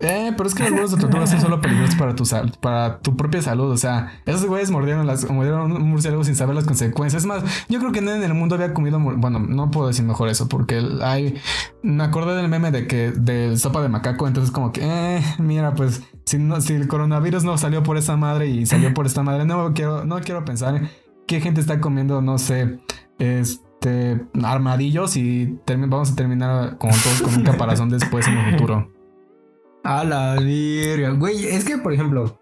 Eh, pero es que huevos de tortuga son solo peligrosos para tu, para tu propia salud. O sea, esos güeyes mordieron, las, mordieron un murciélago sin saber las consecuencias. Es más, yo creo que nadie en el mundo había comido. Bueno, no puedo decir mejor eso porque hay. Me acordé del meme de que de sopa de macaco. Entonces, como que, eh, mira, pues si, no, si el coronavirus no salió por esa madre y salió por esta madre, no quiero, no quiero pensar qué gente está comiendo, no sé, este armadillos y vamos a terminar como todos con un caparazón después en el futuro. A la verga. Güey, es que, por ejemplo,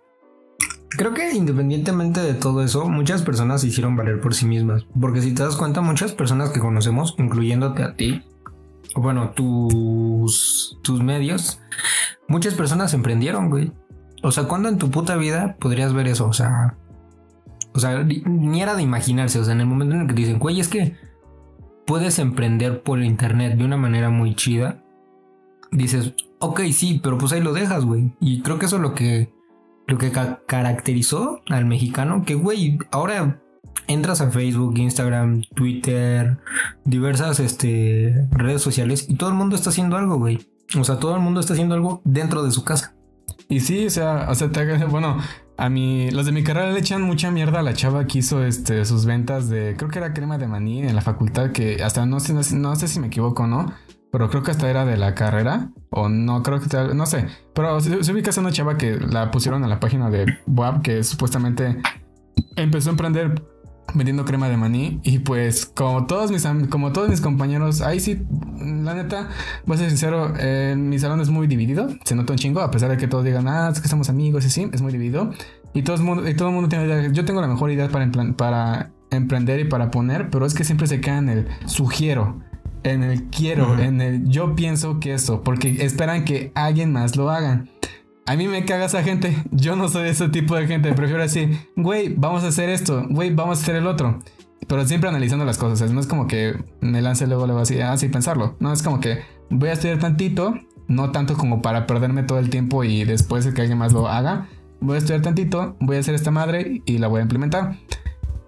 creo que independientemente de todo eso, muchas personas se hicieron valer por sí mismas. Porque si te das cuenta, muchas personas que conocemos, incluyéndote a ti, bueno, tus, tus medios, muchas personas emprendieron, güey. O sea, ¿cuándo en tu puta vida podrías ver eso? O sea, o sea, ni era de imaginarse. O sea, en el momento en el que dicen, güey, es que puedes emprender por internet de una manera muy chida dices, ok, sí, pero pues ahí lo dejas, güey. Y creo que eso es lo que, lo que caracterizó al mexicano, que, güey, ahora entras a Facebook, Instagram, Twitter, diversas este, redes sociales y todo el mundo está haciendo algo, güey. O sea, todo el mundo está haciendo algo dentro de su casa. Y sí, o sea, o sea, bueno, a mí, los de mi carrera le echan mucha mierda a la chava que hizo este, sus ventas de, creo que era crema de maní en la facultad, que hasta no sé, no sé si me equivoco, ¿no? Pero creo que hasta era de la carrera, o no, creo que, no sé, pero se, ubica a una chava que la pusieron en la página de WAP, que supuestamente empezó a emprender vendiendo crema de maní y pues como todos mis como todos mis compañeros ahí sí la neta voy a ser sincero mi salón es muy dividido se nota un chingo a pesar de que todos digan ah es que somos amigos y sí es muy dividido y todo el mundo y todo el mundo tiene idea yo tengo la mejor idea para para emprender y para poner pero es que siempre se queda en el sugiero en el quiero, en el yo pienso que eso, porque esperan que alguien más lo haga. A mí me caga esa gente. Yo no soy ese tipo de gente. Prefiero decir, güey, vamos a hacer esto, güey, vamos a hacer el otro. Pero siempre analizando las cosas. No es como que me lance luego, luego así, así pensarlo. No es como que voy a estudiar tantito, no tanto como para perderme todo el tiempo y después que alguien más lo haga. Voy a estudiar tantito, voy a hacer esta madre y la voy a implementar.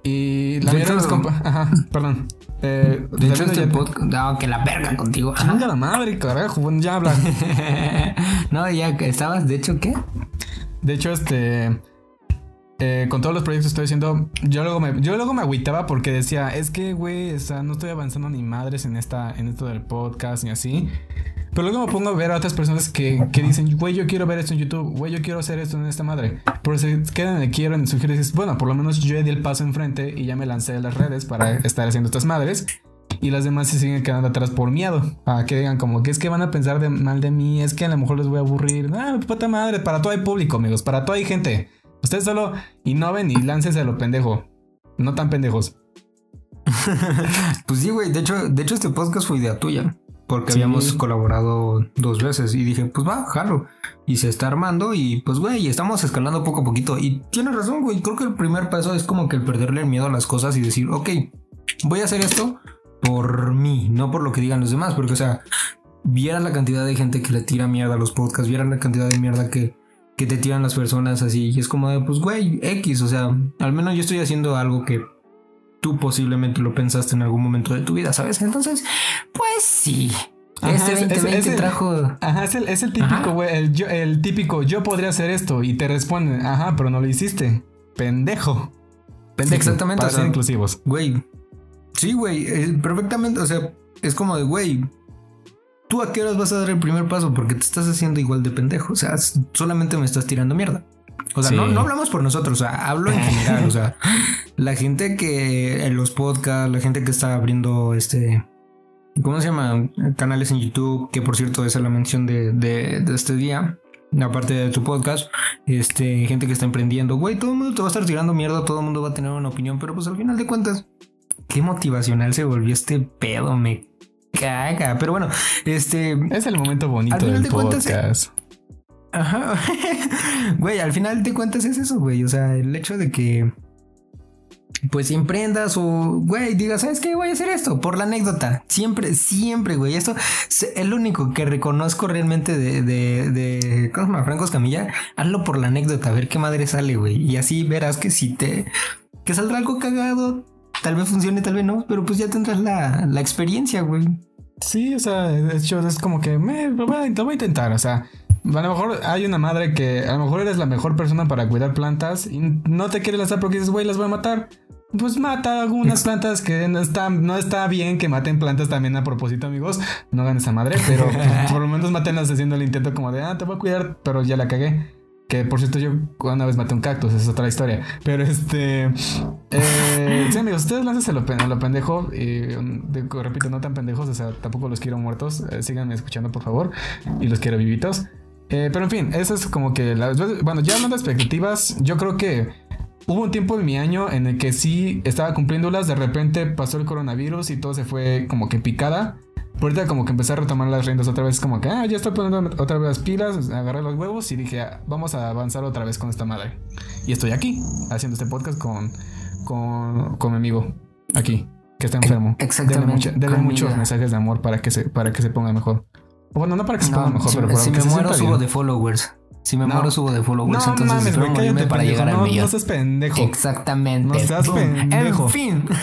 Y la mayoría de los compas. Ajá, perdón. Eh, de hecho, este podcast. No, que la verga contigo. Chinga la madre, carajo. Bueno, ya habla. no, ya estabas, de hecho, ¿qué? De hecho, este. Eh, con todos los proyectos estoy diciendo, yo luego me, yo luego me agüitaba porque decía, es que, güey, o sea, no estoy avanzando ni madres en esta, en esto del podcast ni así. Pero luego me pongo a ver a otras personas que, que dicen, güey, yo quiero ver esto en YouTube, güey, yo quiero hacer esto en esta madre. Pero se quedan en el quiero, en sugiere, dices, bueno, por lo menos yo di el paso enfrente y ya me lancé a las redes para estar haciendo estas madres. Y las demás se siguen quedando atrás por miedo. A que digan como que es que van a pensar de, mal de mí, es que a lo mejor les voy a aburrir. Ah, puta madre, para todo hay público, amigos, para todo hay gente. Ustedes solo innoven y láncense a lo pendejo. No tan pendejos. pues sí, güey. De hecho, de hecho, este podcast fue idea tuya porque habíamos colaborado dos veces y dije, pues va, jalo. Y se está armando y pues, güey, estamos escalando poco a poquito. Y tienes razón, güey, creo que el primer paso es como que el perderle el miedo a las cosas y decir, ok, voy a hacer esto por mí, no por lo que digan los demás, porque, o sea, vieran la cantidad de gente que le tira mierda a los podcasts, vieran la cantidad de mierda que, que te tiran las personas así. Y es como de, pues, güey, X, o sea, al menos yo estoy haciendo algo que tú posiblemente lo pensaste en algún momento de tu vida, ¿sabes? Entonces, pues sí. este 2020 es, trajo. Ajá, es el, es el típico, güey. El, el, típico, yo podría hacer esto. Y te responden, ajá, pero no lo hiciste. Pendejo. Pendejo. Exactamente. Para ser inclusivos. Güey. Sí, güey. Perfectamente. O sea, es como de, güey. ¿Tú a qué horas vas a dar el primer paso? Porque te estás haciendo igual de pendejo. O sea, solamente me estás tirando mierda. O sea, no, no hablamos por nosotros, o sea, hablo en general, o sea, la gente que en los podcasts, la gente que está abriendo este ¿cómo se llama? Canales en YouTube, que por cierto esa es la mención de, de, de este día. Aparte de tu podcast, este, gente que está emprendiendo, güey, todo el mundo te va a estar tirando mierda, todo el mundo va a tener una opinión, pero pues al final de cuentas, qué motivacional se volvió este pedo, me caga. Pero bueno, este. Es el momento bonito del podcast. Ajá. güey, al final de cuentas es eso, güey. O sea, el hecho de que pues emprendas o, güey, digas, ¿sabes qué? Voy a hacer esto por la anécdota. Siempre, siempre, güey. Esto es el único que reconozco realmente de, de, de ¿cómo se llama? Franco Escamilla. Hazlo por la anécdota, a ver qué madre sale, güey. Y así verás que si te, que saldrá algo cagado, tal vez funcione, tal vez no, pero pues ya tendrás la, la experiencia, güey. Sí, o sea, de hecho es como que me, lo voy a intentar, o sea, a lo mejor hay una madre que a lo mejor eres la mejor persona para cuidar plantas y no te quiere lanzar porque dices, güey, las voy a matar pues mata algunas plantas que no está, no está bien que maten plantas también a propósito, amigos. No hagan esa madre, pero por lo menos matenlas haciendo el intento como de, ah, te voy a cuidar, pero ya la cagué. Que por cierto, yo una vez maté un cactus, es otra historia. Pero este. Eh, sí, amigos, ustedes láncense lo, a lo pendejo. Y repito, no tan pendejos, o sea, tampoco los quiero muertos. Eh, síganme escuchando, por favor. Y los quiero vivitos. Eh, pero en fin, eso es como que. bueno, ya hablando de expectativas, yo creo que Hubo un tiempo en mi año en el que sí estaba cumpliéndolas, de repente pasó el coronavirus y todo se fue como que picada. ahorita como que empecé a retomar las riendas otra vez, como que, ah, ya estoy poniendo otra vez las pilas, agarré los huevos y dije, ah, vamos a avanzar otra vez con esta madre. Y estoy aquí, haciendo este podcast con, con, con mi amigo, aquí, que está enfermo. Exactamente. Debe, muchos mensajes de amor para que se, para que se ponga mejor. Bueno, no para que se ponga mejor, pero para si que me muero subo de followers. Si me muero, subo de followers. No entonces mames, güey, para llegar al no, millón. No seas pendejo. Exactamente. No seas pendejo. En fin.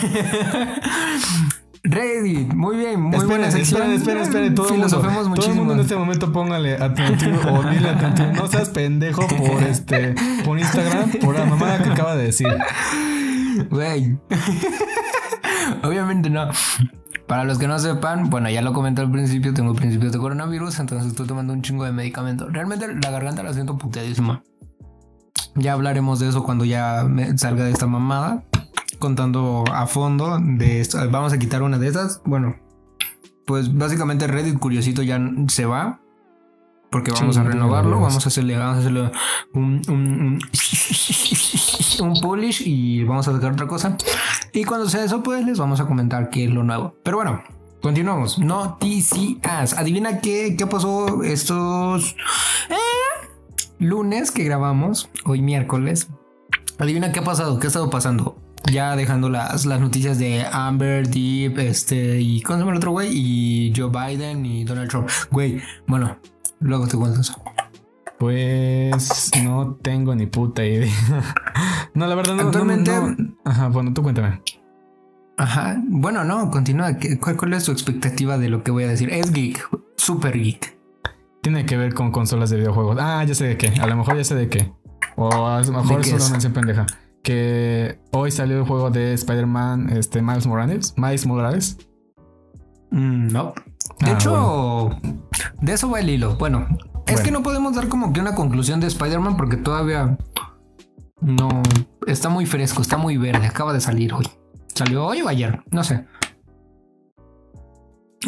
Reddit, muy bien, muy esperen, buena sección. Esperen, esperen, esperen, todo Filosofemos muchísimo. Todo el mundo en este momento póngale atención o dile atención. No seas pendejo por este, por Instagram, por la mamada que acaba de decir. Güey. Obviamente no. Para los que no sepan, bueno, ya lo comenté al principio, tengo principios de coronavirus, entonces estoy tomando un chingo de medicamentos. Realmente la garganta la siento puteadísima. Ya hablaremos de eso cuando ya me salga de esta mamada, contando a fondo de esto. Vamos a quitar una de esas. Bueno, pues básicamente Reddit Curiosito ya se va. Porque vamos a renovarlo, vamos a hacerle, vamos a hacerle un, un, un polish y vamos a sacar otra cosa. Y cuando sea eso, pues les vamos a comentar qué es lo nuevo. Pero bueno, continuamos. Noticias. Adivina qué, qué pasó estos eh, lunes que grabamos, hoy miércoles. Adivina qué ha pasado, qué ha estado pasando. Ya dejando las, las noticias de Amber, Deep, este, y ¿cómo se llama el otro güey? Y Joe Biden y Donald Trump. Güey, bueno, luego te cuento eso. Pues no tengo ni puta idea. no, la verdad no. Actualmente. Ajá, bueno, tú cuéntame. Ajá, bueno, no, continúa. ¿Cuál, ¿Cuál es tu expectativa de lo que voy a decir? Es geek, super geek. Tiene que ver con consolas de videojuegos. Ah, ya sé de qué. A lo mejor ya sé de qué. O a lo mejor solo me pendeja. Que hoy salió el juego de Spider-Man, este, Miles Morales. Miles Morales. Mm, no. De ah, hecho, de eso va el hilo. Bueno, es que no podemos dar como que una conclusión de Spider-Man porque todavía no está muy fresco, está muy verde, acaba de salir hoy. Salió hoy o ayer, no sé.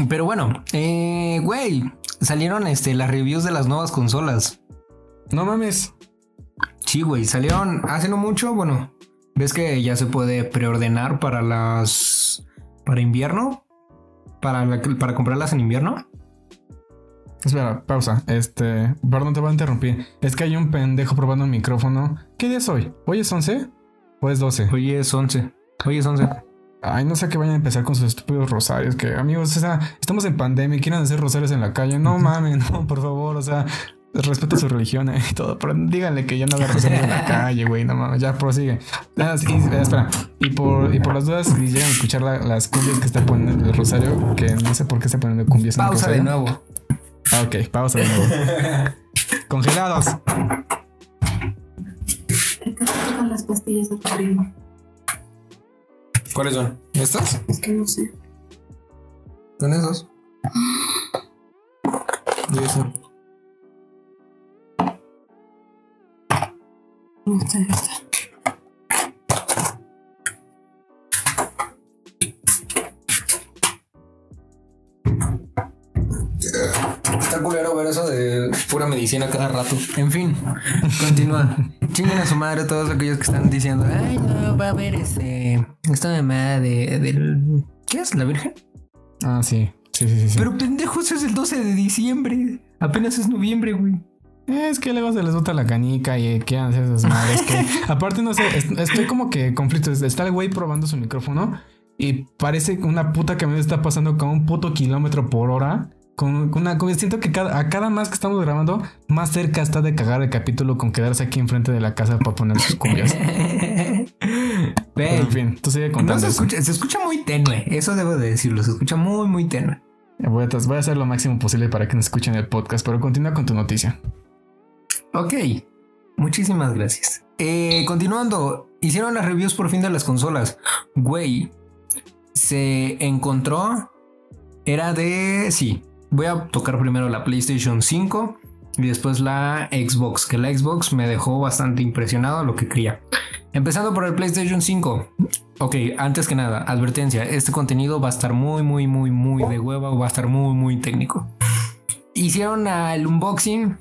Pero bueno, eh, güey, salieron este, las reviews de las nuevas consolas. No mames. Sí, güey, salieron hace no mucho. Bueno, ves que ya se puede preordenar para las. para invierno. Para, para comprarlas en invierno. Espera, pausa. Este, perdón, te voy a interrumpir. Es que hay un pendejo probando el micrófono. ¿Qué día es hoy? ¿Hoy es 11? ¿O es 12? Hoy es 11. Hoy es 11. Ay, no sé que vayan a empezar con sus estúpidos rosarios. Que amigos, o sea, estamos en pandemia y quieren hacer rosarios en la calle. No mames, no, por favor, o sea, respeto su religión y todo, pero díganle que ya no haga rosarios en la calle, güey, no mames, ya prosigue. Ah, espera, y por, y por las dudas, si llegan a escuchar las cumbias que está poniendo el rosario, que no sé por qué está poniendo cumbias en el Pausa de nuevo. Ah, ok, pausa de nuevo. Congelados. con las pastillas de primo. ¿Cuáles son? ¿Estas? Es que no sé. ¿Son esos? Y eso. Está, está. Está culero ver eso de pura medicina cada rato. En fin, continúa. Chinguen a su madre todos aquellos que están diciendo, ay, no, va a haber este. Esta mamada de, del. ¿Qué es? ¿La Virgen? Ah, sí. Sí, sí, sí. sí. Pero pendejos, es el 12 de diciembre. Apenas es noviembre, güey. Es que luego se les bota la canica y quieran hacer esas madres que... Aparte, no sé, est- estoy como que conflicto. Está el güey probando su micrófono y parece que una puta camioneta está pasando con un puto kilómetro por hora. Con con una... con- Siento que cada, a cada más que estamos grabando, más cerca está de cagar el capítulo con quedarse aquí enfrente de la casa para poner sus cumbias. En fin, tú sigue no contando se eso. escucha, se escucha muy tenue. Eso debo de decirlo. Se escucha muy, muy tenue. Voy a, voy a hacer lo máximo posible para que nos escuchen el podcast, pero continúa con tu noticia. Ok, muchísimas gracias. Eh, continuando, hicieron las reviews por fin de las consolas. Güey, se encontró. Era de. Sí, voy a tocar primero la PlayStation 5 y después la Xbox, que la Xbox me dejó bastante impresionado lo que quería. Empezando por el PlayStation 5. Ok, antes que nada, advertencia: este contenido va a estar muy, muy, muy, muy de hueva o va a estar muy, muy técnico. Hicieron el unboxing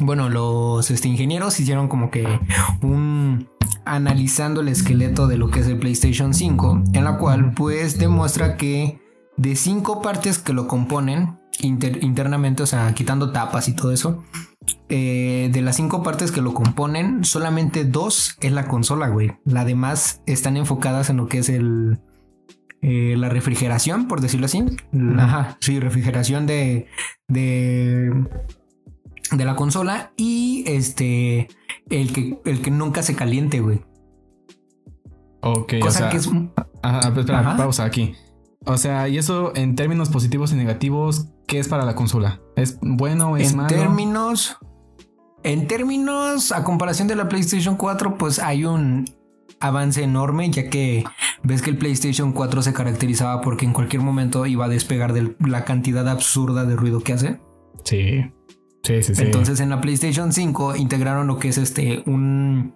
bueno, los este, ingenieros hicieron como que un analizando el esqueleto de lo que es el PlayStation 5, en la cual pues demuestra que de cinco partes que lo componen inter- internamente, o sea, quitando tapas y todo eso, eh, de las cinco partes que lo componen, solamente dos es la consola, güey. Las demás están enfocadas en lo que es el eh, la refrigeración, por decirlo así. Ajá, sí, refrigeración de de de la consola y este el que el que nunca se caliente, güey. Ok, Cosa o sea, que es Ajá, espera, Ajá. pausa aquí. O sea, y eso en términos positivos y negativos, ¿qué es para la consola? ¿Es bueno? ¿Es en malo? términos en términos a comparación de la PlayStation 4, pues hay un avance enorme, ya que ves que el PlayStation 4 se caracterizaba porque en cualquier momento iba a despegar de la cantidad absurda de ruido que hace. Sí. Sí, sí, sí. Entonces en la PlayStation 5 integraron lo que es este un,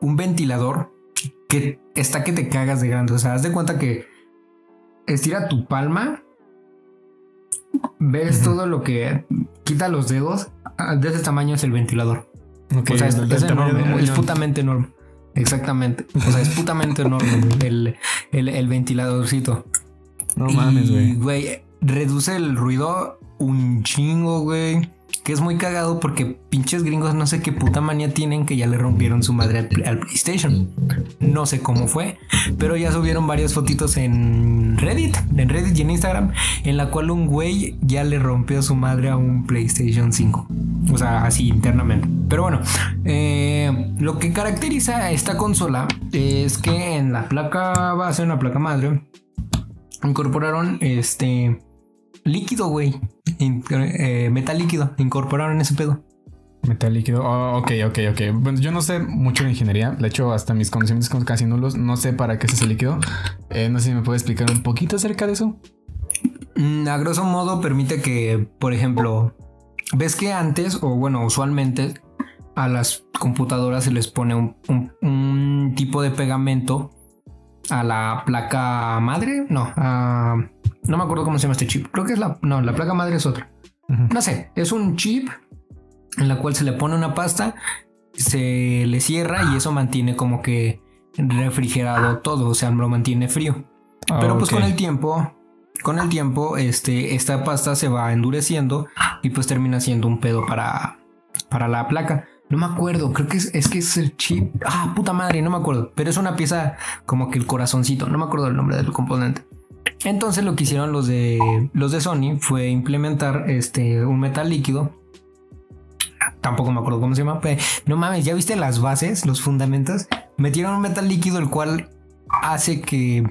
un ventilador que está que te cagas de grande. O sea, haz de cuenta que estira tu palma, ves todo lo que quita los dedos. ah, De ese tamaño es el ventilador. O sea, es, enorme, putamente enorme. Exactamente. O sea, es putamente enorme el, el, el ventiladorcito. No Y, mames, güey. güey. Reduce el ruido un chingo, güey. Que es muy cagado porque pinches gringos no sé qué puta manía tienen que ya le rompieron su madre al, PlayStation. No sé cómo fue, pero ya subieron varias fotitos en Reddit, en Reddit y en Instagram, en la cual un güey ya le rompió su madre a un PlayStation 5. O sea, así internamente. Pero bueno, eh, lo que caracteriza a esta consola es que en la placa base, en la placa madre, incorporaron este líquido, güey. Eh, metal líquido. Incorporaron ese pedo. Metal líquido. Oh, ok, ok, ok. Bueno, yo no sé mucho de ingeniería. De hecho, hasta mis conocimientos son casi nulos. No sé para qué es ese líquido. Eh, no sé si me puede explicar un poquito acerca de eso. Mm, A grosso modo permite que, por ejemplo, ves que antes, o bueno, usualmente a las computadoras se les pone un, un- un tipo de pegamento a la placa madre. No, a- no me acuerdo cómo se llama este chip. Creo que es la. No, la placa madre es otra. No sé, es un chip en la cual se le pone una pasta, se le cierra y eso mantiene como que refrigerado todo, o sea, lo mantiene frío. Pero pues con el tiempo, con el tiempo, este, esta pasta se va endureciendo y pues termina siendo un pedo para, para la placa. No me acuerdo, creo que es, es que es el chip. Ah, puta madre, no me acuerdo. Pero es una pieza como que el corazoncito, no me acuerdo el nombre del componente. Entonces lo que hicieron los de los de Sony fue implementar este un metal líquido. Tampoco me acuerdo cómo se llama. pero no mames, ya viste las bases, los fundamentos. Metieron un metal líquido el cual hace que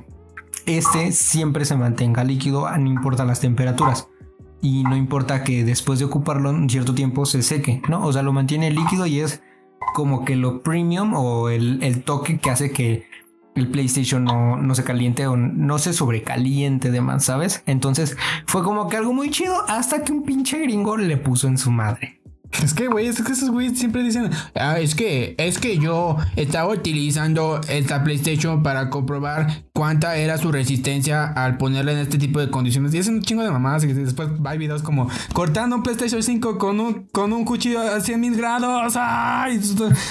este siempre se mantenga líquido, no importa las temperaturas. Y no importa que después de ocuparlo un cierto tiempo se seque, ¿no? O sea, lo mantiene líquido y es como que lo premium o el, el toque que hace que el PlayStation no, no se caliente o no se sobrecaliente de más, ¿sabes? Entonces fue como que algo muy chido hasta que un pinche gringo le puso en su madre. Es que, güey, es que esos güeyes siempre dicen, ah, es que, es que yo estaba utilizando esta PlayStation para comprobar cuánta era su resistencia al ponerla en este tipo de condiciones. Y es un chingo de mamadas. Y después hay videos como cortando un PlayStation 5 con un, con un cuchillo a 100 mil grados. ¡Ay!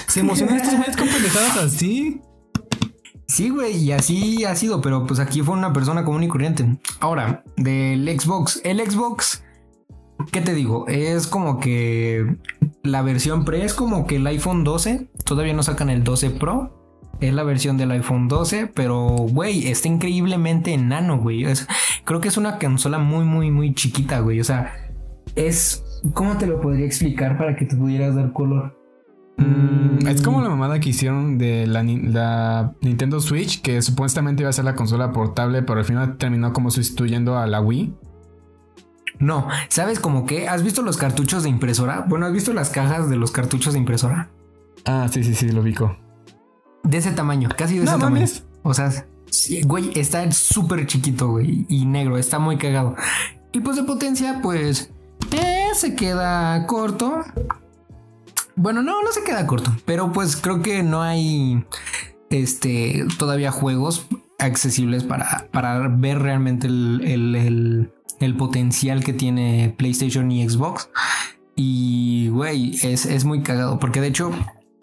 Se emocionan estos güeyes con pendejadas así. Sí, güey, y así ha sido, pero pues aquí fue una persona común y corriente. Ahora, del Xbox. El Xbox, ¿qué te digo? Es como que la versión pre es como que el iPhone 12. Todavía no sacan el 12 Pro. Es la versión del iPhone 12, pero güey, está increíblemente enano, güey. Creo que es una consola muy, muy, muy chiquita, güey. O sea, es... ¿Cómo te lo podría explicar para que te pudieras dar color? Mm, es como la mamada que hicieron de la, ni- la Nintendo Switch, que supuestamente iba a ser la consola portable, pero al final terminó como sustituyendo a la Wii. No, ¿sabes como que? ¿Has visto los cartuchos de impresora? Bueno, ¿has visto las cajas de los cartuchos de impresora? Ah, sí, sí, sí, lo ubico. De ese tamaño, casi de No ese tamaño. mames. O sea, sí, güey, está súper chiquito, güey, y negro, está muy cagado. Y pues de potencia, pues, eh, se queda corto. Bueno, no, no se queda corto, pero pues creo que no hay, este, todavía juegos accesibles para, para ver realmente el, el- el- potencial que tiene PlayStation y Xbox. Y, güey, es, es muy cagado, porque de hecho,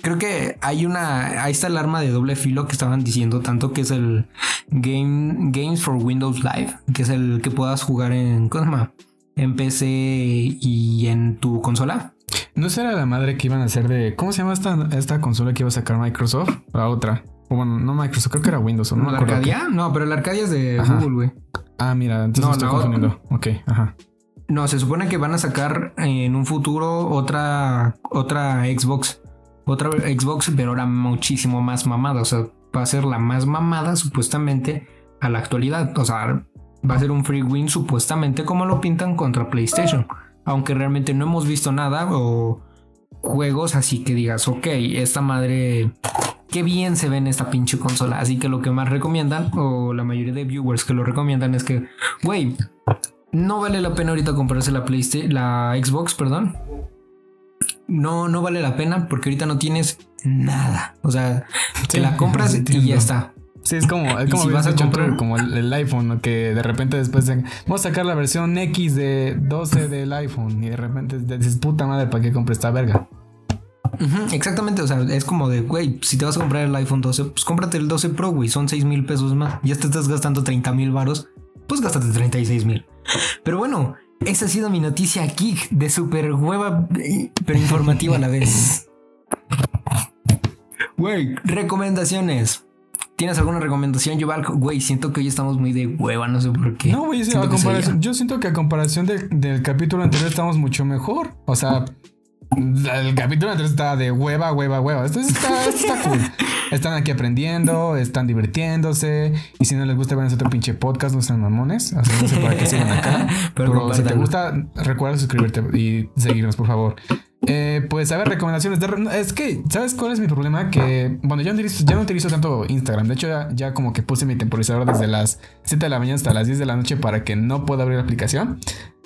creo que hay una, ahí está el arma de doble filo que estaban diciendo tanto que es el Game, Games for Windows Live, que es el que puedas jugar en, ¿cómo? En PC y en tu consola. ¿No será la madre que iban a hacer de. ¿Cómo se llama esta, esta consola que iba a sacar Microsoft? La otra. O bueno, no Microsoft, creo que era Windows. o No, ¿No, me la. Arcadia? No, pero la Arcadia es de Ajá. Google, güey. Ah, mira, entonces No, me estoy no. confundiendo. Ok, ajá. No, se supone que van a sacar en un futuro otra, otra Xbox. Otra Xbox, pero ahora muchísimo más mamada. O sea, va a ser la más mamada supuestamente a la actualidad. O sea, va a ser un free win supuestamente como lo pintan contra PlayStation. Aunque realmente no hemos visto nada o juegos así que digas, ok, esta madre, qué bien se ve en esta pinche consola. Así que lo que más recomiendan, o la mayoría de viewers que lo recomiendan, es que, güey, no vale la pena ahorita comprarse la PlayStation, la Xbox, perdón. No, no vale la pena porque ahorita no tienes nada. O sea, te Sí, la compras y ya está. Sí, es como, es como si vas a comprar- como el, el iPhone, ¿no? que de repente después de, vamos a sacar la versión X de 12 del iPhone y de repente dices, puta madre, ¿para qué compré esta verga? Exactamente, o sea, es como de, güey, si te vas a comprar el iPhone 12, pues cómprate el 12 Pro, güey, son 6 mil pesos más. Ya te estás gastando 30 mil varos, pues gástate 36 mil. Pero bueno, esa ha sido mi noticia geek de super hueva, eh, pero informativa a la vez. Güey, recomendaciones. ¿Tienes alguna recomendación, Yuval? Güey, siento que hoy estamos muy de hueva, no sé por qué. No, güey, sí, Siento a que comparación, yo siento que a comparación de- del capítulo anterior estamos mucho mejor. O sea, el capítulo anterior estaba de hueva, hueva, hueva. Esto está, esto está cool. Están aquí aprendiendo, están divirtiéndose. Y si no les gusta, ver otro pinche podcast, no sean mamones. O sea, no sé para qué siguen acá. Pero Pero, si te gusta, recuerda suscribirte y seguirnos, por favor. Eh, pues a ver, recomendaciones. de es que, ¿sabes cuál es mi problema? Que, bueno, yo no utilizo, ya no utilizo tanto Instagram. De hecho, ya, ya como que puse mi temporizador desde las 7 de la mañana hasta las 10 de la noche para que no pueda abrir la aplicación.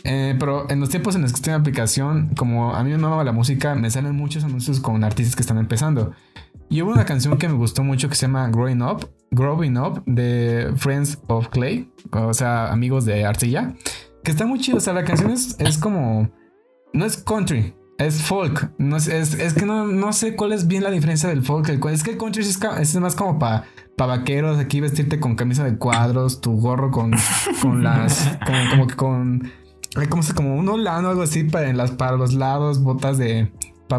Eh, pero en los tiempos en los que estoy en la aplicación, como a mí me amaba la música, me salen muchos anuncios con artistas que están empezando. Y hubo una canción que me gustó mucho que se llama Growing Up, Growing Up de Friends of Clay, o sea, amigos de arcilla, que está muy chido. O sea, la canción es, es como, no es country, es folk. No es, es, que no, no sé cuál es bien la diferencia del folk. Es que el country es, es más como para pa vaqueros, aquí vestirte con camisa de cuadros, tu gorro con, con las, como, como que con, como, se- como un holano o algo así para, en las, para los lados, botas de...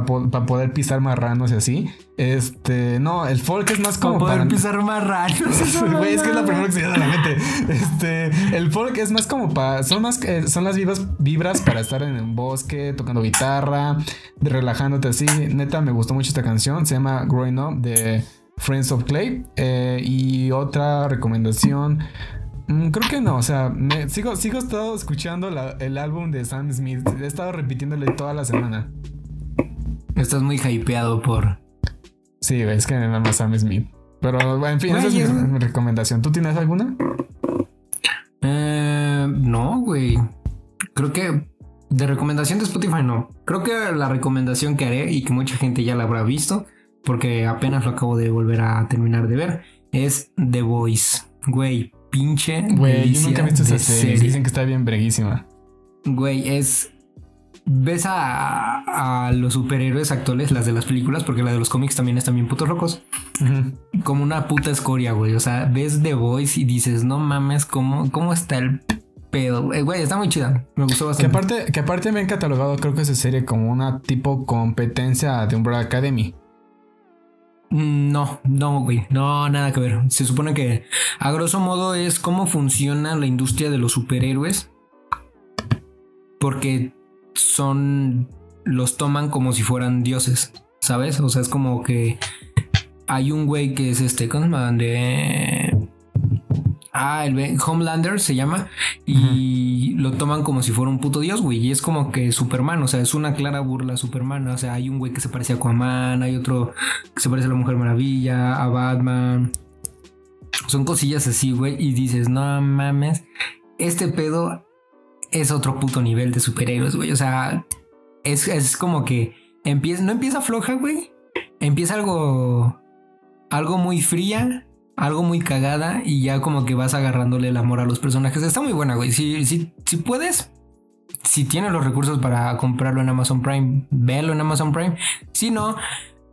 Para poder pisar marranos y así. Este, no, el folk es más como Como poder para- pisar marranos. Güey, es que es la primera que se viene a la mente. Este, el folk es más como para. Son más que- son las vibras, vibras para estar en un bosque, tocando guitarra, de- relajándote así. Neta, me gustó mucho esta canción. Se llama Growing Up de Friends of Clay. Eh, y otra recomendación. mm, Creo que no, o sea, me, sigo, sigo estado escuchando la- el álbum de Sam Smith. He estado repitiéndole toda la semana. Estás muy hypeado por. Sí, es que me mama Sam Smith. Pero, en fin, Güey, esa es mi, recomendación. ¿Tú tienes alguna? Eh, no, güey. Creo que de recomendación de Spotify no. Creo que la recomendación que haré y que mucha gente ya la habrá visto, porque apenas lo acabo de volver a terminar de ver, es The Voice. Güey, pinche. Güey, yo nunca he visto esa serie. Dicen que está bien breguísima. Güey, es. Ves a, a los superhéroes actuales, las de las películas, porque la de los cómics también están bien putos locos. Como una puta escoria, güey. O sea, ves The Voice y dices, no mames, ¿cómo, cómo está el pedo? Eh, Güey, está muy chida. Me gustó Que bastante. aparte, que aparte me han catalogado, creo que esa serie como una tipo competencia de Umbrella Academy. Mm, No, no, güey. No, nada que ver. Se supone que, a grosso modo, es cómo funciona la industria de los superhéroes. Porque son. Los toman como si fueran dioses. ¿Sabes? O sea, es como que. Hay un güey que es este. ¿Cómo se llama? De. Ah, el Homelander se llama. Y lo toman como si fuera un puto dios, güey. Y es como que Superman. O sea, es una clara burla a Superman. O sea, hay un güey que se parece a Aquaman. Hay otro que se parece a la Mujer Maravilla, a Batman. Son cosillas así, güey. Y dices, no mames. Este pedo es otro puto nivel de superhéroes, güey. O sea, es, es como que empieza, no empieza floja, güey. Empieza algo, algo muy fría, algo muy cagada. Y ya como que vas agarrándole el amor a los personajes. Está muy buena, güey. Si, si, si puedes, si tienes los recursos para comprarlo en Amazon Prime, véalo en Amazon Prime. Si no,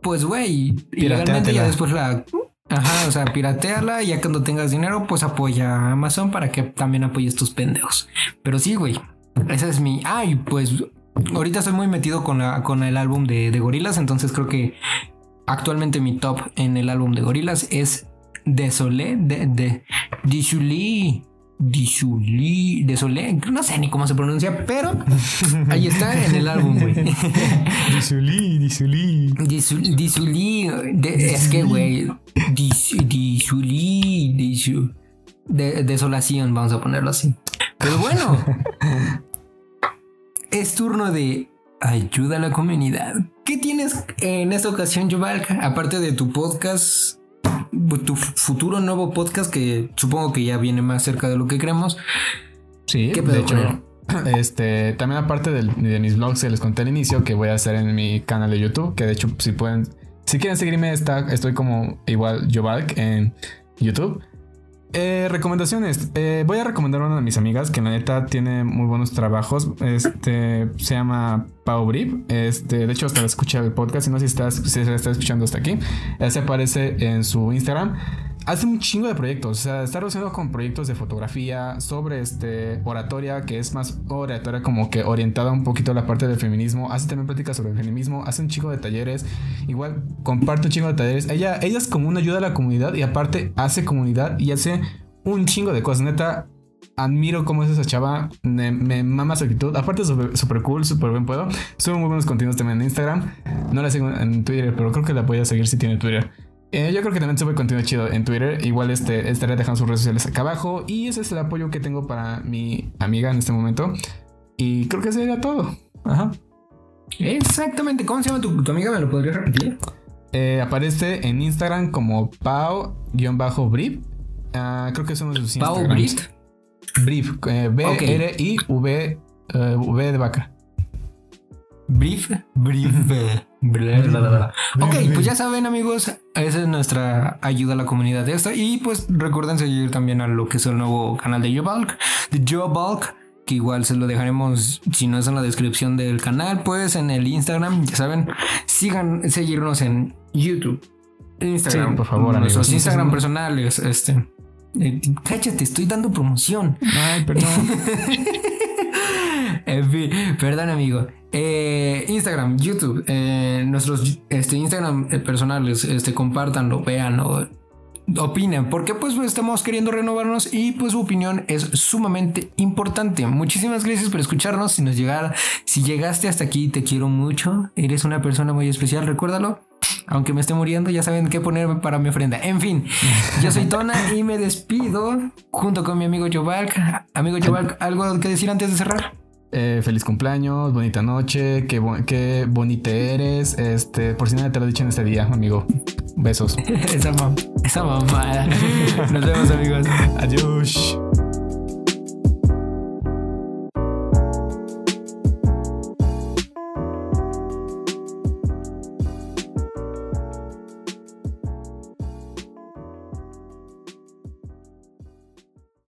pues güey, ilegalmente ya después la. Ajá, o sea, pirateala y ya cuando tengas dinero, pues apoya a Amazon para que también apoyes tus pendejos. Pero sí, güey, esa es mi. Ay, pues ahorita estoy muy metido con, la, con el álbum de, de Gorilas, entonces creo que actualmente mi top en el álbum de Gorilas es Desolé, de, de, Disulí, Desolé, no sé ni cómo se pronuncia, pero ahí está en el álbum, güey. Disul- Disulí, de- es que, güey, dis- disulí, disu- de, desolación, vamos a ponerlo así. Pero bueno, es turno de ayuda a la comunidad. ¿Qué tienes en esta ocasión, Yuval? Aparte de tu podcast, tu futuro nuevo podcast que supongo que ya viene más cerca de lo que creemos. Sí, ¿Qué pedo de hecho, este, también aparte del- de mis vlogs que les conté al inicio, que voy a hacer en mi canal de YouTube, que de hecho, si pueden, si quieren seguirme, está, estoy como igual Jovalk en YouTube. Eh, recomendaciones. Eh, voy a recomendar una de mis amigas que la neta tiene muy buenos trabajos. Este se llama Pau Brip. Este, de hecho, hasta la escucha el podcast. Y no si estás, si está escuchando hasta aquí. Él se aparece en su Instagram. Hace un chingo de proyectos. O sea, está relacionado con proyectos de fotografía, sobre este oratoria, que es más oratoria como que orientada un poquito a la parte del feminismo. Hace también pláticas sobre el feminismo. Hace un chingo de talleres. Igual comparte un chingo de talleres. Ella, ella es como una ayuda a la comunidad y aparte hace comunidad y hace un chingo de cosas. Neta, admiro cómo es esa chava. Me, mama su actitud. Aparte, super cool, súper buen puedo. Sube muy buenos contenidos también en Instagram. No la sigo en Twitter, pero creo que la voy a seguir si tiene Twitter. Eh, yo creo que también sube contenido chido en Twitter. Igual este, estaré dejando sus redes sociales acá abajo. Y ese es el apoyo que tengo para mi amiga en este momento. Y creo que sería todo. Ajá. Exactamente, ¿cómo se llama tu, tu amiga? ¿Me lo podrías repetir? Eh, aparece en Instagram como Pau-Brip. Ah, creo que son sus Pau Instagrams. Brit. Brief, eh, B-R-I-V eh, V de vaca. Brief, brief, bla. Ok, pues ya saben amigos, esa es nuestra ayuda a la comunidad de esto. Y pues recuerden seguir también a lo que es el nuevo canal de Joe Bulk, de Joe Bulk, que igual se lo dejaremos, si no es en la descripción del canal, pues en el Instagram, ya saben, sigan, seguirnos en YouTube, Instagram, Sí, por favor, nuestros amigos. Instagram personales, este. eh, cállate, estoy dando promoción. Ay, perdón. Perdón amigo. Eh, Instagram, YouTube, eh, nuestros este, Instagram eh, personales, este, compártanlo, véanlo, opinen, porque pues estamos queriendo renovarnos y pues su opinión es sumamente importante. Muchísimas gracias por escucharnos. Si nos llegara, si llegaste hasta aquí, te quiero mucho. Eres una persona muy especial, recuérdalo. Aunque me esté muriendo, ya saben qué ponerme para mi ofrenda. En fin, yo soy Tona y me despido junto con mi amigo Jovalk. Amigo Jovalk, ¿algo que decir antes de cerrar? Eh, feliz cumpleaños, bonita noche, qué, bo- qué bonita eres. Este, por si nadie te lo he dicho en este día, amigo. Besos. esa, mam esa mamada. Nos vemos, amigos. Adiós.